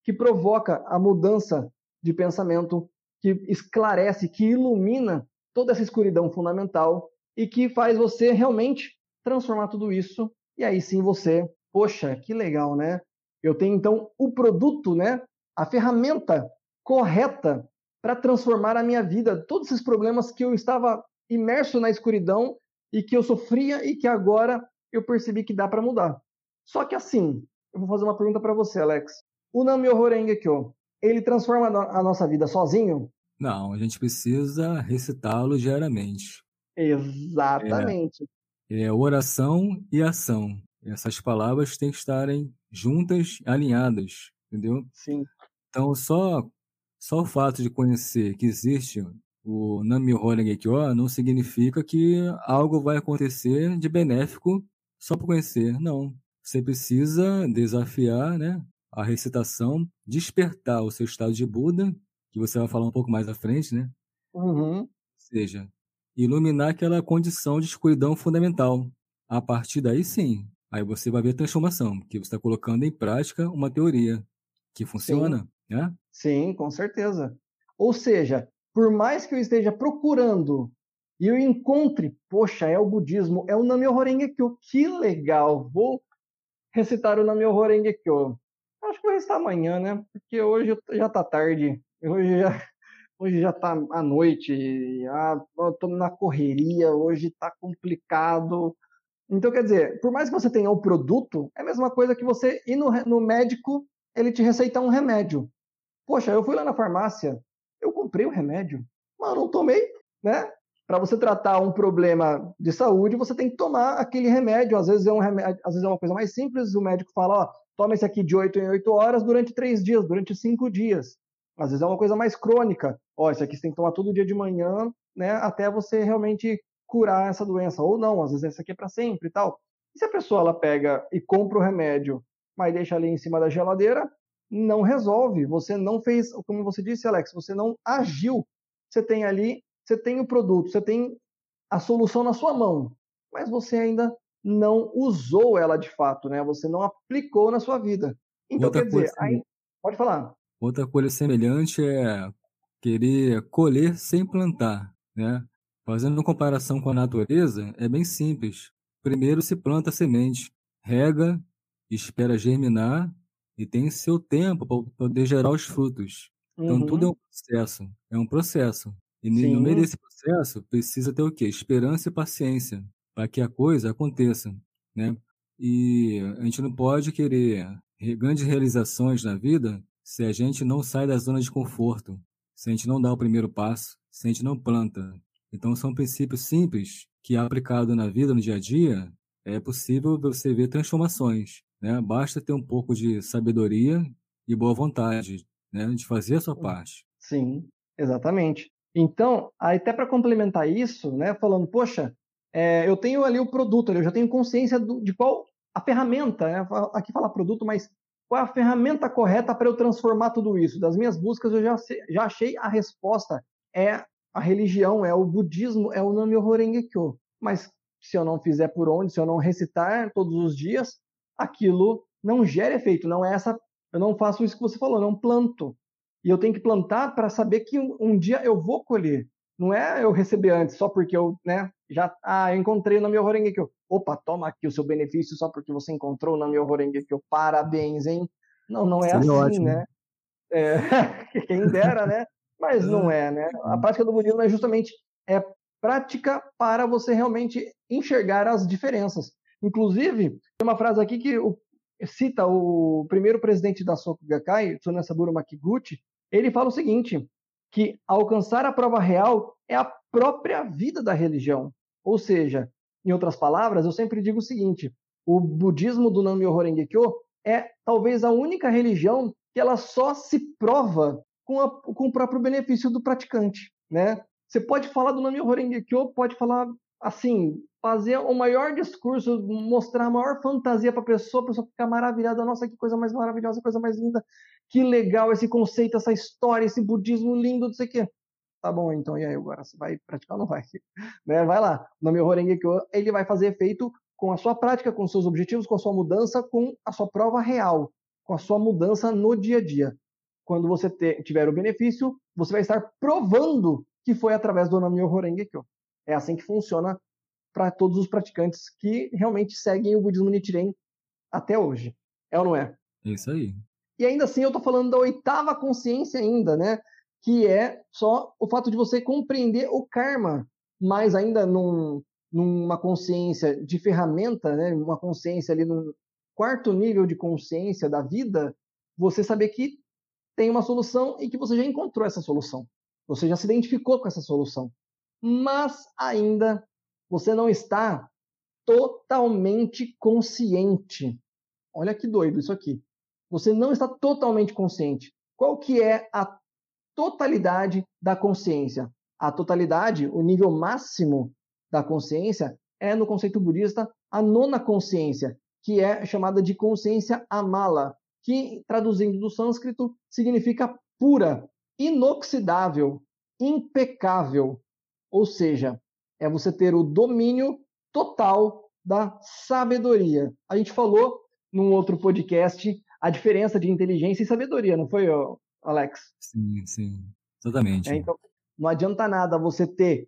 [SPEAKER 1] que provoca a mudança de pensamento, que esclarece, que ilumina toda essa escuridão fundamental e que faz você realmente transformar tudo isso. E aí sim você, poxa, que legal, né? Eu tenho então o produto, né? A ferramenta correta para transformar a minha vida, todos esses problemas que eu estava imerso na escuridão e que eu sofria e que agora eu percebi que dá para mudar. Só que assim, eu vou fazer uma pergunta para você, Alex. O Namyoho Renge-kyo, ele transforma a nossa vida sozinho?
[SPEAKER 2] Não, a gente precisa recitá-lo diariamente.
[SPEAKER 1] Exatamente.
[SPEAKER 2] É, é oração e ação. Essas palavras têm que estarem juntas, alinhadas, entendeu?
[SPEAKER 1] Sim.
[SPEAKER 2] Então, só, só o fato de conhecer que existe o Namyoho Renge-kyo não significa que algo vai acontecer de benéfico só por conhecer. Não. Você precisa desafiar né, a recitação, despertar o seu estado de Buda, que você vai falar um pouco mais à frente, né?
[SPEAKER 1] Uhum.
[SPEAKER 2] Ou seja, iluminar aquela condição de escuridão fundamental. A partir daí, sim, aí você vai ver a transformação, porque você está colocando em prática uma teoria que funciona,
[SPEAKER 1] sim.
[SPEAKER 2] né?
[SPEAKER 1] Sim, com certeza. Ou seja, por mais que eu esteja procurando e eu encontre, poxa, é o budismo, é o Namyoho Renge-kyo, que legal, vou recitar o Namyoho Renge-kyo. Acho que vou recitar amanhã, né? Porque hoje já está tarde, hoje já, hoje já tá à noite, ah, tô na correria, hoje está complicado. Então, quer dizer, por mais que você tenha o produto, é a mesma coisa que você ir no, no médico, ele te receitar um remédio. Poxa, eu fui lá na farmácia, eu comprei o remédio, mas não tomei, né? Para você tratar um problema de saúde, você tem que tomar aquele remédio. Às vezes é um remédio, às vezes é uma coisa mais simples. O médico fala, ó, toma esse aqui de 8 em 8 horas durante 3 dias, durante 5 dias. Às vezes é uma coisa mais crônica. Ó, isso aqui você tem que tomar todo dia de manhã, né, até você realmente curar essa doença. Ou não, às vezes esse aqui é para sempre e tal. E se a pessoa ela pega e compra o remédio, mas deixa ali em cima da geladeira, não resolve. Você não fez, como você disse, Alex, você não agiu. Você tem ali, você tem o produto, você tem a solução na sua mão, mas você ainda não usou ela de fato, né? Você não aplicou na sua vida. Então, Outra quer dizer, aí, pode falar.
[SPEAKER 2] Outra coisa semelhante é querer colher sem plantar, né? Fazendo comparação com a natureza, é bem simples. Primeiro se planta a semente, rega, espera germinar e tem seu tempo para poder gerar os frutos. Então uhum. tudo é um processo, é um processo. E Sim. no meio desse processo precisa ter o quê? Esperança e paciência para que a coisa aconteça, né? E a gente não pode querer grandes realizações na vida se a gente não sai da zona de conforto, se a gente não dá o primeiro passo, se a gente não planta. Então são princípios simples que aplicado na vida, no dia a dia, é possível você ver transformações. Né? Basta ter um pouco de sabedoria e boa vontade né? de fazer a sua parte.
[SPEAKER 1] Sim, exatamente. Então, até para complementar isso, né, falando, poxa, é, eu tenho ali o produto, eu já tenho consciência do, de qual a ferramenta, né? aqui fala produto, mas qual é a ferramenta correta para eu transformar tudo isso? Das minhas buscas, eu já, já achei a resposta. É a religião, é o budismo, é o Namyoho Renge-kyo. Mas se eu não fizer por onde, se eu não recitar todos os dias, aquilo não gera efeito, não é essa, eu não faço isso que você falou, não planto. E eu tenho que plantar para saber que um, um, dia eu vou colher. Não é eu receber antes só porque eu, né, já ah, encontrei o meu Horengekyo. Opa, toma aqui o seu benefício só porque você encontrou o meu Horengekyo. Parabéns, hein? Não, não é Seria assim, ótimo. né? É, (laughs) quem dera, né? Mas não é, né? A prática do budismo é justamente é prática para você realmente enxergar as diferenças. Inclusive, tem uma frase aqui que o, cita o primeiro presidente da Soku Gakkai, Tsunasaburo Makiguchi, ele fala o seguinte, que alcançar a prova real é a própria vida da religião. Ou seja, em outras palavras, eu sempre digo o seguinte, o budismo do Namyo Horengekyo é talvez a única religião que ela só se prova com, a, com o próprio benefício do praticante, né? Você pode falar do Namyo Horengekyo, pode falar assim, fazer o maior discurso, mostrar a maior fantasia para a pessoa, a pessoa ficar maravilhada, nossa, que coisa mais maravilhosa, coisa mais linda, que legal esse conceito, essa história, esse budismo lindo, não sei o quê. Tá bom, então, e aí, agora você vai praticar ou não vai? (laughs) né? Vai lá, o nome Horengekyo, ele vai fazer efeito com a sua prática, com seus objetivos, com a sua mudança, com a sua prova real, com a sua mudança no dia a dia. Quando você ter, tiver o benefício, você vai estar provando que foi através do Namyo Horengekyo. É assim que funciona para todos os praticantes que realmente seguem o budismo Nichiren até hoje. É ou não é?
[SPEAKER 2] Isso aí.
[SPEAKER 1] E ainda assim eu estou falando da oitava consciência ainda, né? Que é só o fato de você compreender o karma. mas ainda num, numa consciência de ferramenta, né, uma consciência ali num quarto nível de consciência da vida, você saber que tem uma solução e que você já encontrou essa solução. Você já se identificou com essa solução. Mas ainda você não está totalmente consciente. Olha que doido isso aqui. Você não está totalmente consciente. Qual que é a totalidade da consciência? A totalidade, o nível máximo da consciência é no conceito budista a nona consciência, que é chamada de consciência amala, que traduzindo do sânscrito significa pura, inoxidável, impecável. Ou seja, é você ter o domínio total da sabedoria. A gente falou num outro podcast a diferença de inteligência e sabedoria, não foi, Alex?
[SPEAKER 2] Sim, sim. Exatamente.
[SPEAKER 1] É, então, não adianta nada você ter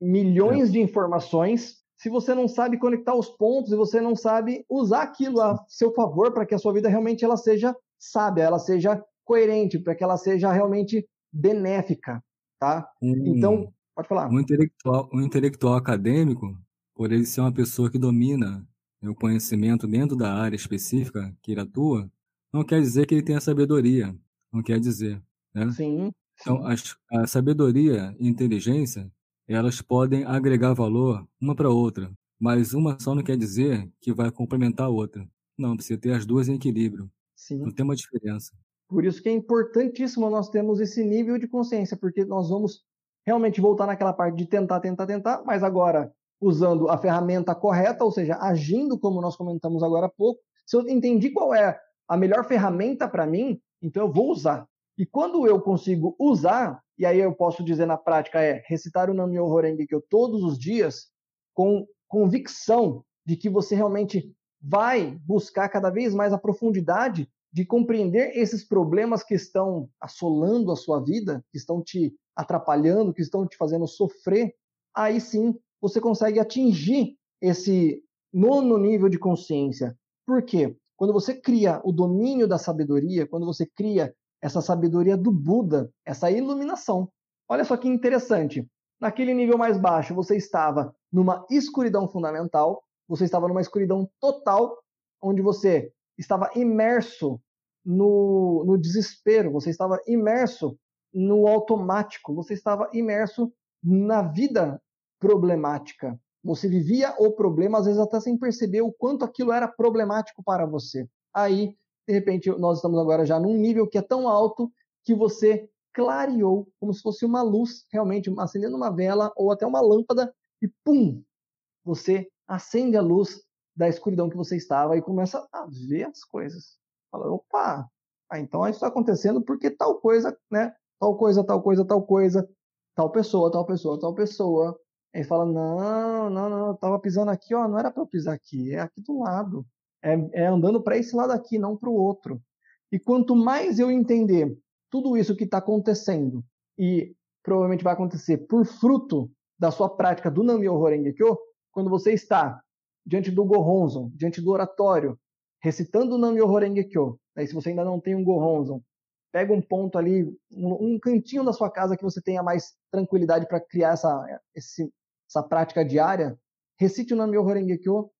[SPEAKER 1] milhões é. de informações se você não sabe conectar os pontos e você não sabe usar aquilo a seu favor para que a sua vida realmente ela seja sábia, ela seja coerente, para que ela seja realmente benéfica, tá?
[SPEAKER 2] Um, então, pode falar. Um intelectual, um intelectual acadêmico, por ele ser uma pessoa que domina o conhecimento dentro da área específica que ele atua, não quer dizer que ele tenha sabedoria, não quer dizer, né?
[SPEAKER 1] Sim.
[SPEAKER 2] Então, a, a sabedoria e inteligência elas podem agregar valor uma para outra, mas uma só não quer dizer que vai complementar a outra. Não, precisa ter as duas em equilíbrio. Sim. Não tem uma diferença.
[SPEAKER 1] Por isso que é importantíssimo nós termos esse nível de consciência, porque nós vamos realmente voltar naquela parte de tentar, tentar, tentar, mas agora usando a ferramenta correta, ou seja, agindo como nós comentamos agora há pouco. Se eu entendi qual é a melhor ferramenta para mim, então eu vou usar. E quando eu consigo usar, e aí eu posso dizer na prática, é recitar o Nam-myoho Renge-kyo todos os dias com convicção de que você realmente vai buscar cada vez mais a profundidade de compreender esses problemas que estão assolando a sua vida, que estão te atrapalhando, que estão te fazendo sofrer, aí sim você consegue atingir esse nono nível de consciência. Por quê? Quando você cria o domínio da sabedoria, quando você cria essa sabedoria do Buda, essa iluminação. Olha só que interessante. Naquele nível mais baixo, você estava numa escuridão fundamental, você estava numa escuridão total, onde você estava imerso no, no desespero, você estava imerso no automático, você estava imerso na vida problemática. Você vivia o problema, às vezes até sem perceber o quanto aquilo era problemático para você. Aí de repente nós estamos agora já num nível que é tão alto que você clareou como se fosse uma luz, realmente acendendo uma vela ou até uma lâmpada e pum, você acende a luz da escuridão que você estava e começa a ver as coisas. Fala, opa, ah, então isso está acontecendo porque tal coisa, né? Tal coisa, tal coisa, tal coisa, tal pessoa, tal pessoa, tal pessoa. Aí fala, não, não, não, eu tava pisando aqui, ó, não era para eu pisar aqui, é aqui do lado é, é andando para esse lado aqui, não para o outro. E quanto mais eu entender tudo isso que está acontecendo, e provavelmente vai acontecer por fruto da sua prática do Nam-myoho Renge-kyo, quando você está diante do Gohonzon, diante do oratório, recitando o Nam-myoho Renge-kyo, aí se você ainda não tem um Gohonzon, pega um ponto ali, um, um, cantinho da sua casa que você tenha mais tranquilidade para criar essa, esse, essa prática diária, recite o Nam-myoho Renge-kyo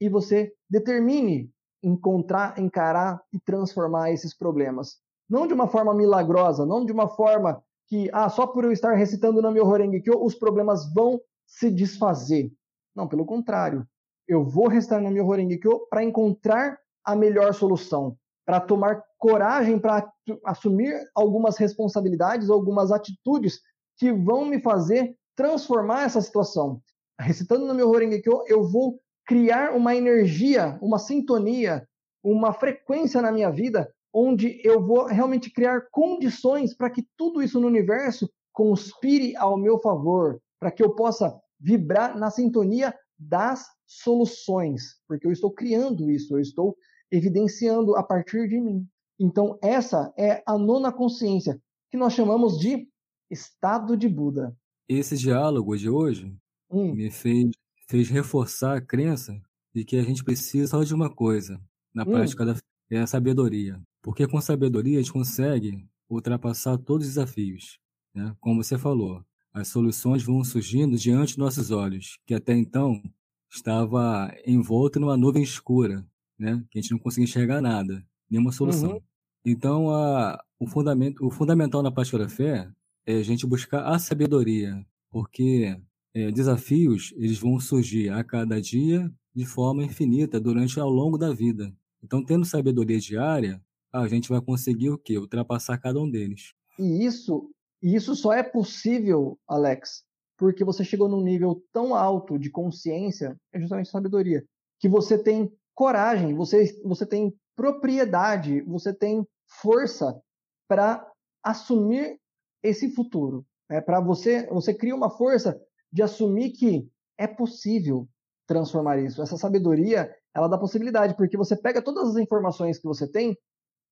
[SPEAKER 1] e você determine encontrar, encarar e transformar esses problemas. Não de uma forma milagrosa, não de uma forma que, ah, só por eu estar recitando na meu Horengekyo, os problemas vão se desfazer. Não, pelo contrário. Eu vou recitar na meu Horengekyo para encontrar a melhor solução, para tomar coragem, para assumir algumas responsabilidades, algumas atitudes que vão me fazer transformar essa situação. Recitando no meu Horengekyo, eu vou criar uma energia, uma sintonia, uma frequência na minha vida, onde eu vou realmente criar condições para que tudo isso no universo conspire ao meu favor, para que eu possa vibrar na sintonia das soluções, porque eu estou criando isso, eu estou evidenciando a partir de mim. Então, essa é a nona consciência, que nós chamamos de estado de Buda.
[SPEAKER 2] Esse diálogo de hoje hum. me fez fez reforçar a crença de que a gente precisa só de uma coisa na hum. prática da é a sabedoria. Porque com sabedoria a gente consegue ultrapassar todos os desafios. Né? Como você falou, as soluções vão surgindo diante de nossos olhos, que até então estava envolto numa nuvem escura, né? Que a gente não conseguia enxergar nada, nenhuma solução. Uhum. Então, a, o, fundamento, o fundamental na prática da fé é a gente buscar a sabedoria, porque é, desafios eles vão surgir a cada dia de forma infinita durante ao longo da vida. Então, tendo sabedoria diária, a gente vai conseguir o quê? Ultrapassar cada um deles.
[SPEAKER 1] E isso, isso só é possível, Alex, porque você chegou num nível tão alto de consciência, é justamente sabedoria, que você tem coragem, você, você tem propriedade, você tem força para assumir esse futuro. Né? Para você, você cria uma força de assumir que é possível transformar isso. Essa sabedoria, ela dá possibilidade, porque você pega todas as informações que você tem,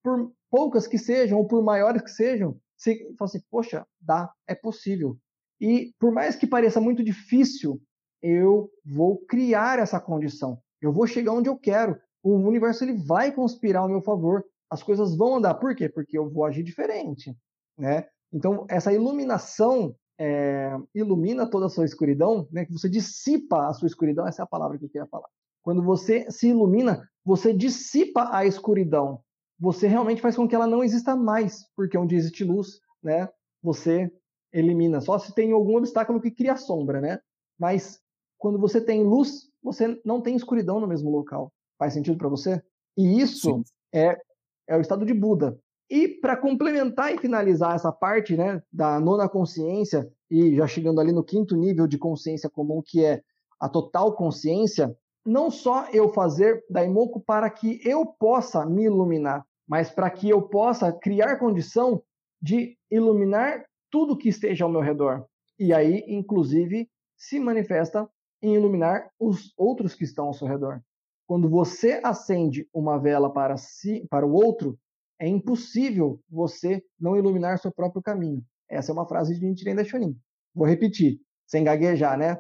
[SPEAKER 1] por poucas que sejam, ou por maiores que sejam, você fala assim, poxa, dá, é possível. E por mais que pareça muito difícil, eu vou criar essa condição. Eu vou chegar onde eu quero. O universo ele vai conspirar ao meu favor. As coisas vão andar. Por quê? Porque eu vou agir diferente, né? Então essa iluminação é, ilumina toda a sua escuridão, né? Que você dissipa a sua escuridão. Essa é a palavra que eu queria falar. Quando você se ilumina, você dissipa a escuridão. Você realmente faz com que ela não exista mais, porque onde existe luz, né? Você elimina. Só se tem algum obstáculo que cria sombra, né? Mas quando você tem luz, você não tem escuridão no mesmo local. Faz sentido para você? E isso é, é o estado de Buda. E para complementar e finalizar essa parte né, da nona consciência, e já chegando ali no quinto nível de consciência comum, que é a total consciência, não só eu fazer Daimoku para que eu possa me iluminar, mas para que eu possa criar condição de iluminar tudo que esteja ao meu redor. E aí, inclusive, se manifesta em iluminar os outros que estão ao seu redor. Quando você acende uma vela para si, para o outro, é impossível você não iluminar seu próprio caminho. Essa é uma frase de Nichiren Daishonin. Vou repetir, sem gaguejar, né?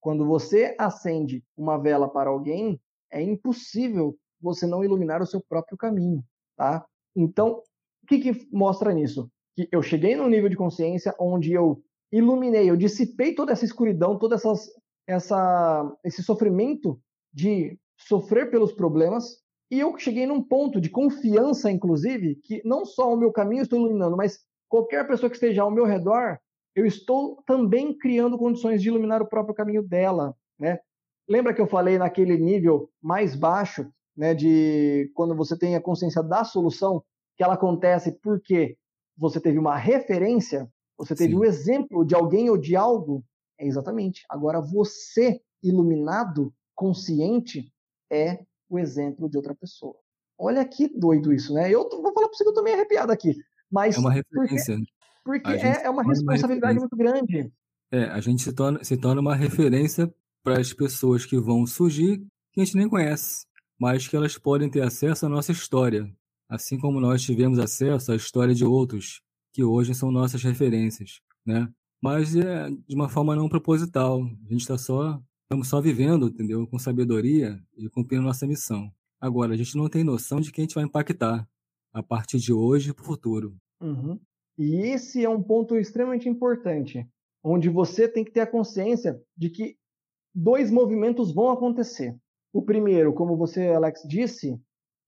[SPEAKER 1] Quando você acende uma vela para alguém, é impossível você não iluminar o seu próprio caminho, tá? Então, o que, que mostra nisso? que eu cheguei num nível de consciência onde eu iluminei, eu dissipei toda essa escuridão, todo essas, essa, esse sofrimento de sofrer pelos problemas, e eu cheguei num ponto de confiança, inclusive, que não só o meu caminho estou iluminando, mas qualquer pessoa que esteja ao meu redor, eu estou também criando condições de iluminar o próprio caminho dela, né? Lembra que eu falei naquele nível mais baixo, né, de quando você tem a consciência da solução, que ela acontece porque você teve uma referência, você teve Sim. um exemplo de alguém ou de algo, é exatamente. Agora você, iluminado, consciente, é o exemplo de outra pessoa. Olha que doido isso, né? Eu vou falar para você que eu tô meio arrepiado aqui. Mas
[SPEAKER 2] é uma referência.
[SPEAKER 1] Porque, porque é, é, uma responsabilidade uma muito grande.
[SPEAKER 2] É, a gente se torna, se torna uma referência para as pessoas que vão surgir que a gente nem conhece, mas que elas podem ter acesso à nossa história, assim como nós tivemos acesso à história de outros, que hoje são nossas referências, né? Mas é de uma forma não proposital. A gente está só, estamos só vivendo, entendeu? Com sabedoria e cumprindo nossa missão. Agora, a gente não tem noção de quem a gente vai impactar a partir de hoje para o futuro.
[SPEAKER 1] Uhum. E esse é um ponto extremamente importante, onde você tem que ter a consciência de que dois movimentos vão acontecer. O primeiro, como você, Alex, disse,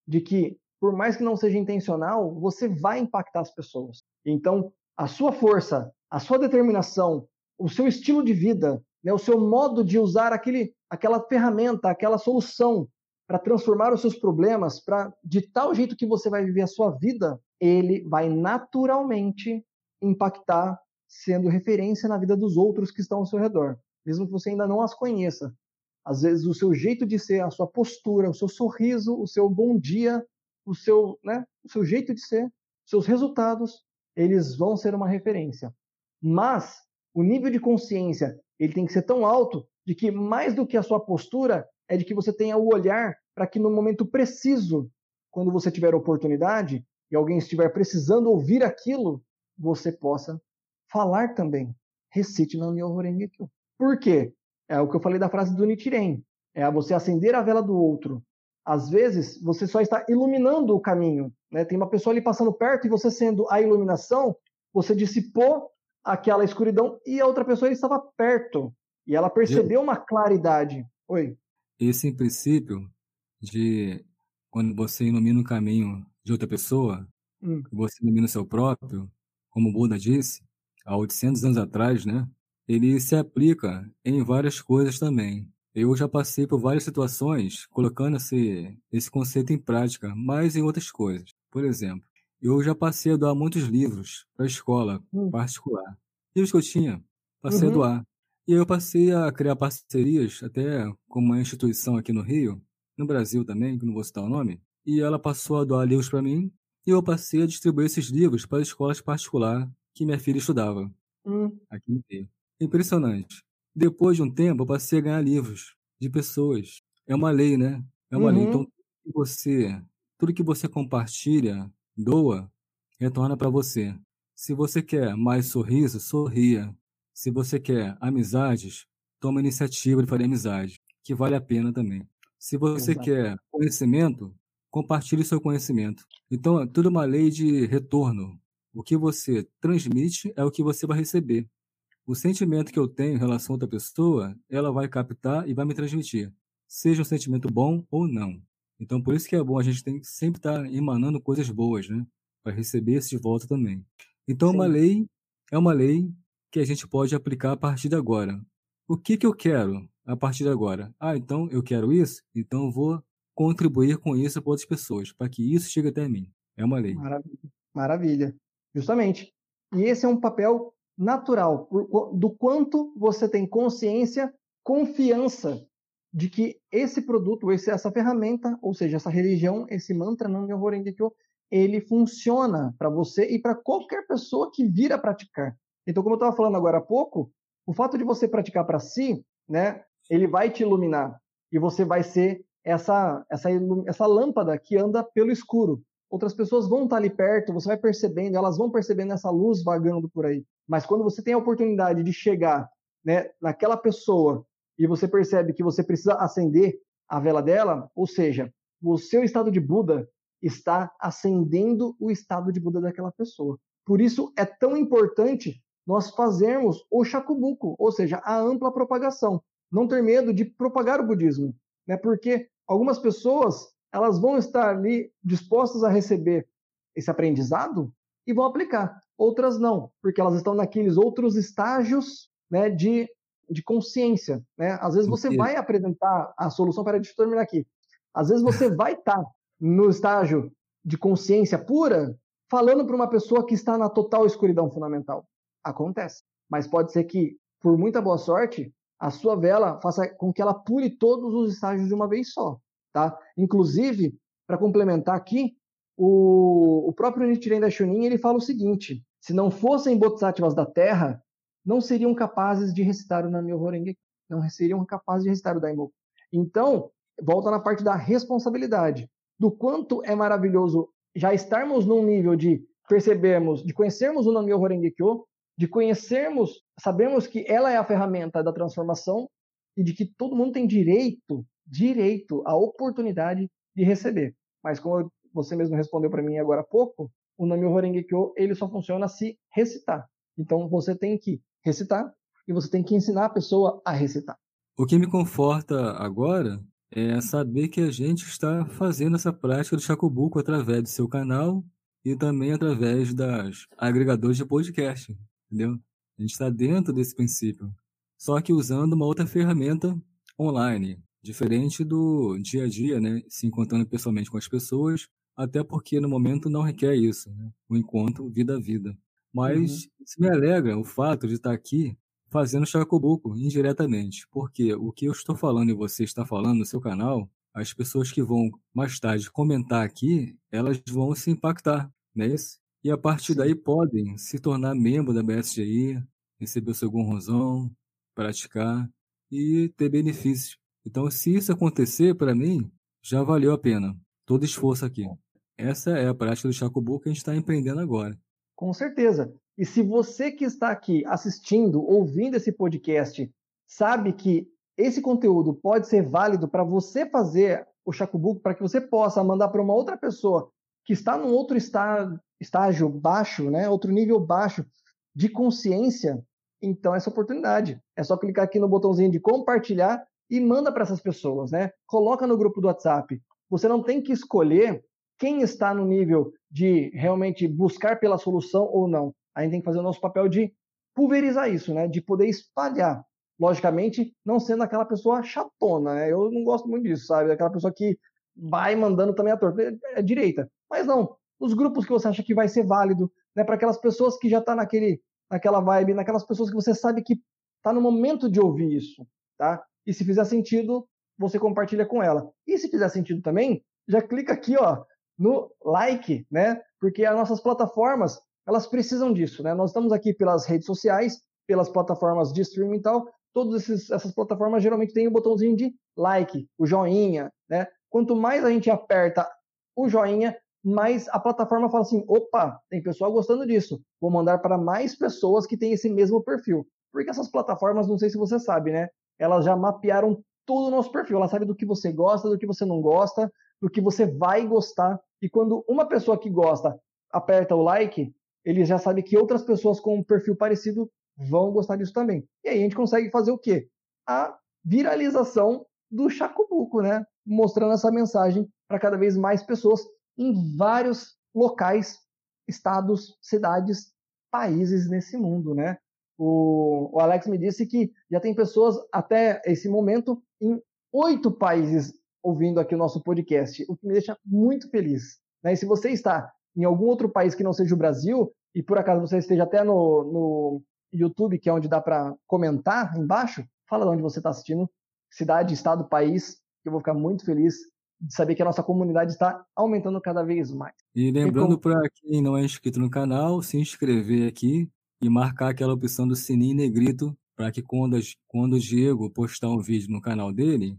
[SPEAKER 1] de que por mais que não seja intencional, você vai impactar as pessoas. Então, a sua força, a sua determinação, o seu estilo de vida, né, o seu modo de usar aquele, aquela ferramenta, aquela solução para transformar os seus problemas, para de tal jeito que você vai viver a sua vida, ele vai naturalmente impactar, sendo referência na vida dos outros que estão ao seu redor, mesmo que você ainda não as conheça. Às vezes o seu jeito de ser, a sua postura, o seu sorriso, o seu bom dia, o seu, né, o seu jeito de ser, seus resultados, eles vão ser uma referência. Mas o nível de consciência, ele tem que ser tão alto de que mais do que a sua postura é de que você tenha o olhar para que no momento preciso, quando você tiver oportunidade e alguém estiver precisando ouvir aquilo, você possa falar também. Recite na Myoho Renge Por quê? É o que eu falei da frase do Nichiren. É você acender a vela do outro às vezes, você só está iluminando o caminho. Né? Tem uma pessoa ali passando perto e você sendo a iluminação, você dissipou aquela escuridão e a outra pessoa estava perto e ela percebeu uma claridade. Oi.
[SPEAKER 2] Esse princípio de quando você ilumina o caminho de outra pessoa, hum. você ilumina o seu próprio, como Buda disse, há 800 anos atrás, né? Ele se aplica em várias coisas também. Eu já passei por várias situações colocando esse, esse conceito em prática, mas em outras coisas. Por exemplo, eu já passei a doar muitos livros para a escola hum. particular. Livros que eu tinha, passei uhum. a doar. E aí eu passei a criar parcerias, até com uma instituição aqui no Rio, no Brasil também, que não vou citar o nome, e ela passou a doar livros para mim, e eu passei a distribuir esses livros para escolas particulares que minha filha estudava, hum. aqui no Rio. Impressionante. Depois de um tempo, eu passei a ganhar livros de pessoas. É uma lei, né? É uma uhum. lei. Então, você, tudo que você compartilha, doa, retorna para você. Se você quer mais sorriso, sorria. Se você quer amizades, toma iniciativa de fazer amizade, que vale a pena também. Se você Exato. quer conhecimento, compartilhe seu conhecimento. Então, é tudo uma lei de retorno. O que você transmite é o que você vai receber o sentimento que eu tenho em relação a outra pessoa, ela vai captar e vai me transmitir, seja um sentimento bom ou não. Então, por isso que é bom a gente tem que sempre estar tá emanando coisas boas, né? Para receber isso de volta também. Então, Sim. uma lei é uma lei que a gente pode aplicar a partir de agora. O que, que eu quero a partir de agora? Ah, então eu quero isso, então eu vou contribuir com isso para outras pessoas, para que isso chegue até mim. É uma lei.
[SPEAKER 1] Maravilha. Maravilha. Justamente. E esse é um papel natural, do quanto você tem consciência, confiança de que esse produto, esse, essa ferramenta, ou seja, essa religião, esse mantra não Horengekyo, ele funciona para você e para qualquer pessoa que vir a praticar. Então, como eu estava falando agora há pouco, o fato de você praticar para si, né, ele vai te iluminar e você vai ser essa, essa, essa lâmpada que anda pelo escuro. Outras pessoas vão estar ali perto, você vai percebendo, elas vão percebendo essa luz vagando por aí. Mas quando você tem a oportunidade de chegar né, naquela pessoa e você percebe que você precisa acender a vela dela, ou seja, o seu estado de Buda está acendendo o estado de Buda daquela pessoa. Por isso é tão importante nós fazermos o shakubuku, ou seja, a ampla propagação. Não ter medo de propagar o budismo, né? Porque algumas pessoas elas vão estar ali dispostas a receber esse aprendizado e vão aplicar outras não, porque elas estão naqueles outros estágios né, de, de consciência. Né? Às vezes você vai apresentar a solução, para deixa eu terminar aqui. Às vezes você vai estar tá no estágio de consciência pura, falando para uma pessoa que está na total escuridão fundamental. Acontece. Mas pode ser que, por muita boa sorte, a sua vela faça com que ela pure todos os estágios de uma vez só. Tá? Inclusive, para complementar aqui, o, o próprio Nichiren Daishonin ele fala o seguinte: se não fossem bodhisattvas da Terra, não seriam capazes de recitar o Nam-myoho Renge, não seriam capazes de recitar o Daimoku. Então, volta na parte da responsabilidade, do quanto é maravilhoso já estarmos num nível de percebermos, de conhecermos o Nam-myoho Renge Kyo, de conhecermos, sabemos que ela é a ferramenta da transformação e de que todo mundo tem direito, direito, a oportunidade de receber. Mas como você mesmo respondeu para mim agora há pouco, o Nami Horengekyo ele só funciona se recitar. Então você tem que recitar e você tem que ensinar a pessoa a recitar.
[SPEAKER 2] O que me conforta agora é saber que a gente está fazendo essa prática do Chacobuco através do seu canal e também através das agregadores de podcast, entendeu? A gente está dentro desse princípio, só que usando uma outra ferramenta online, diferente do dia a dia, né? Se encontrando pessoalmente com as pessoas até porque no momento não requer isso, né? o encontro vida a vida. Mas uhum. me alegra o fato de estar aqui fazendo Chacobuco indiretamente, porque o que eu estou falando e você está falando no seu canal, as pessoas que vão mais tarde comentar aqui, elas vão se impactar, não é isso? E a partir daí podem se tornar membro da BSGI, receber o seu Gonrozão, praticar e ter benefícios. Então, se isso acontecer para mim, já valeu a pena todo esforço aqui. Essa é a prática do Chacobu que a gente está empreendendo agora.
[SPEAKER 1] Com certeza. E se você que está aqui assistindo, ouvindo esse podcast, sabe que esse conteúdo pode ser válido para você fazer o Chacobuco, para que você possa mandar para uma outra pessoa que está num outro está, estágio baixo, né, outro nível baixo de consciência, então essa oportunidade. É só clicar aqui no botãozinho de compartilhar e manda para essas pessoas, né? Coloca no grupo do WhatsApp. Você não tem que escolher quem está no nível de realmente buscar pela solução ou não. A gente tem que fazer o nosso papel de pulverizar isso, né? De poder espalhar. Logicamente, não sendo aquela pessoa chatona, né? Eu não gosto muito disso, sabe? Aquela pessoa que vai mandando também a torta. É, é direita. Mas não, nos grupos que você acha que vai ser válido, né? Para aquelas pessoas que já tá naquele, naquela vibe, naquelas pessoas que você sabe que tá no momento de ouvir isso, tá? E se fizer sentido, você compartilha com ela. E se fizer sentido também, já clica aqui, ó, no like, né? Porque as nossas plataformas, elas precisam disso, né? Nós estamos aqui pelas redes sociais, pelas plataformas de streaming e tal. Todas essas plataformas geralmente têm o um botãozinho de like, o joinha, né? Quanto mais a gente aperta o joinha, mais a plataforma fala assim: opa, tem pessoal gostando disso, vou mandar para mais pessoas que têm esse mesmo perfil. Porque essas plataformas, não sei se você sabe, né? Elas já mapearam todo o nosso perfil. Ela sabe do que você gosta, do que você não gosta, do que você vai gostar. E quando uma pessoa que gosta aperta o like, ele já sabe que outras pessoas com um perfil parecido vão gostar disso também. E aí a gente consegue fazer o quê? A viralização do Chacubuco, né? Mostrando essa mensagem para cada vez mais pessoas em vários locais, estados, cidades, países nesse mundo, né? O, o Alex me disse que já tem pessoas até esse momento em oito países ouvindo aqui o nosso podcast, o que me deixa muito feliz. Né? E se você está em algum outro país que não seja o Brasil, e por acaso você esteja até no, no YouTube, que é onde dá para comentar embaixo, fala de onde você está assistindo, cidade, estado, país, que eu vou ficar muito feliz de saber que a nossa comunidade está aumentando cada vez mais.
[SPEAKER 2] E lembrando para quem não é inscrito no canal, se inscrever aqui e marcar aquela opção do sininho negrito para que quando, quando o Diego postar um vídeo no canal dele,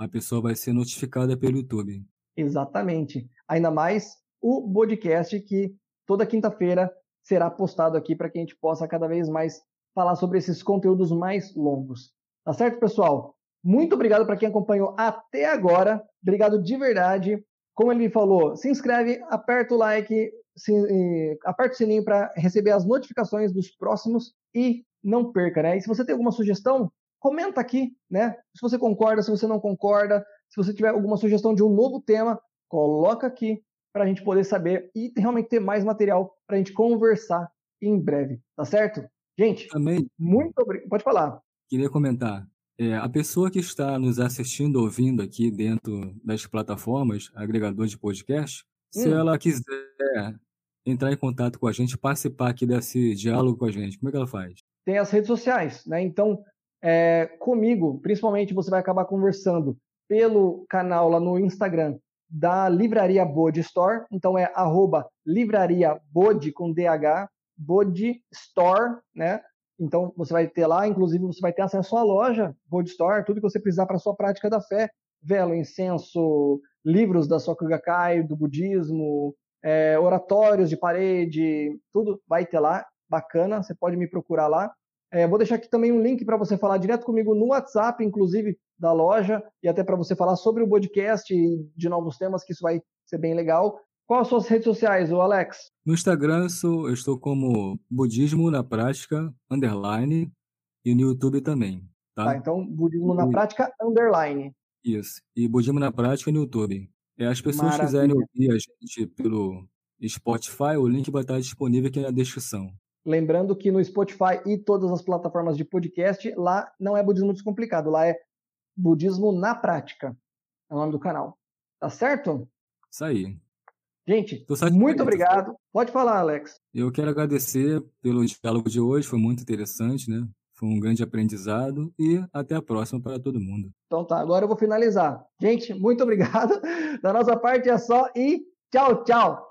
[SPEAKER 2] a pessoa vai ser notificada pelo YouTube.
[SPEAKER 1] Exatamente. Ainda mais o podcast que toda quinta-feira será postado aqui para que a gente possa cada vez mais falar sobre esses conteúdos mais longos. Tá certo, pessoal? Muito obrigado para quem acompanhou até agora. Obrigado de verdade. Como ele falou, se inscreve, aperta o like, se, aperta o sininho para receber as notificações dos próximos e não perca, né? E se você tem alguma sugestão, comenta aqui, né? Se você concorda, se você não concorda, se você tiver alguma sugestão de um novo tema, coloca aqui para a gente poder saber e realmente ter mais material para a gente conversar em breve, tá certo? Gente,
[SPEAKER 2] também
[SPEAKER 1] muito obrigado. Pode falar.
[SPEAKER 2] Queria comentar. É, a pessoa que está nos assistindo, ouvindo aqui dentro das plataformas agregador de podcast, hum. se ela quiser entrar em contato com a gente, participar aqui desse diálogo com a gente, como é que ela faz?
[SPEAKER 1] Tem as redes sociais, né? Então, é, comigo, principalmente, você vai acabar conversando pelo canal lá no Instagram da Livraria Bode Store. Então é arroba Livraria Bode com DH, Bode Store, né? Então você vai ter lá, inclusive você vai ter acesso à loja Bode Store, tudo que você precisar para a sua prática da fé, velo, incenso, livros da Sokugakai, do budismo, é, oratórios de parede, tudo vai ter lá, bacana, você pode me procurar lá. É, vou deixar aqui também um link para você falar direto comigo no WhatsApp, inclusive da loja, e até para você falar sobre o podcast e de novos temas, que isso vai ser bem legal. Quais as suas redes sociais, o Alex?
[SPEAKER 2] No Instagram sou, eu estou como Budismo na Prática, underline, e no YouTube também. Tá,
[SPEAKER 1] tá então Budismo na Prática, underline.
[SPEAKER 2] Isso, e Budismo na Prática no YouTube. É, as pessoas Maravilha. quiserem ouvir a gente pelo Spotify, o link vai estar disponível aqui na descrição.
[SPEAKER 1] Lembrando que no Spotify e todas as plataformas de podcast, lá não é budismo descomplicado, lá é budismo na prática. É o nome do canal. Tá certo?
[SPEAKER 2] Isso aí.
[SPEAKER 1] Gente, muito obrigado. Pode falar, Alex.
[SPEAKER 2] Eu quero agradecer pelo diálogo de hoje, foi muito interessante, né? Foi um grande aprendizado e até a próxima para todo mundo.
[SPEAKER 1] Então tá, agora eu vou finalizar. Gente, muito obrigado. (laughs) Da nossa parte é só e tchau, tchau.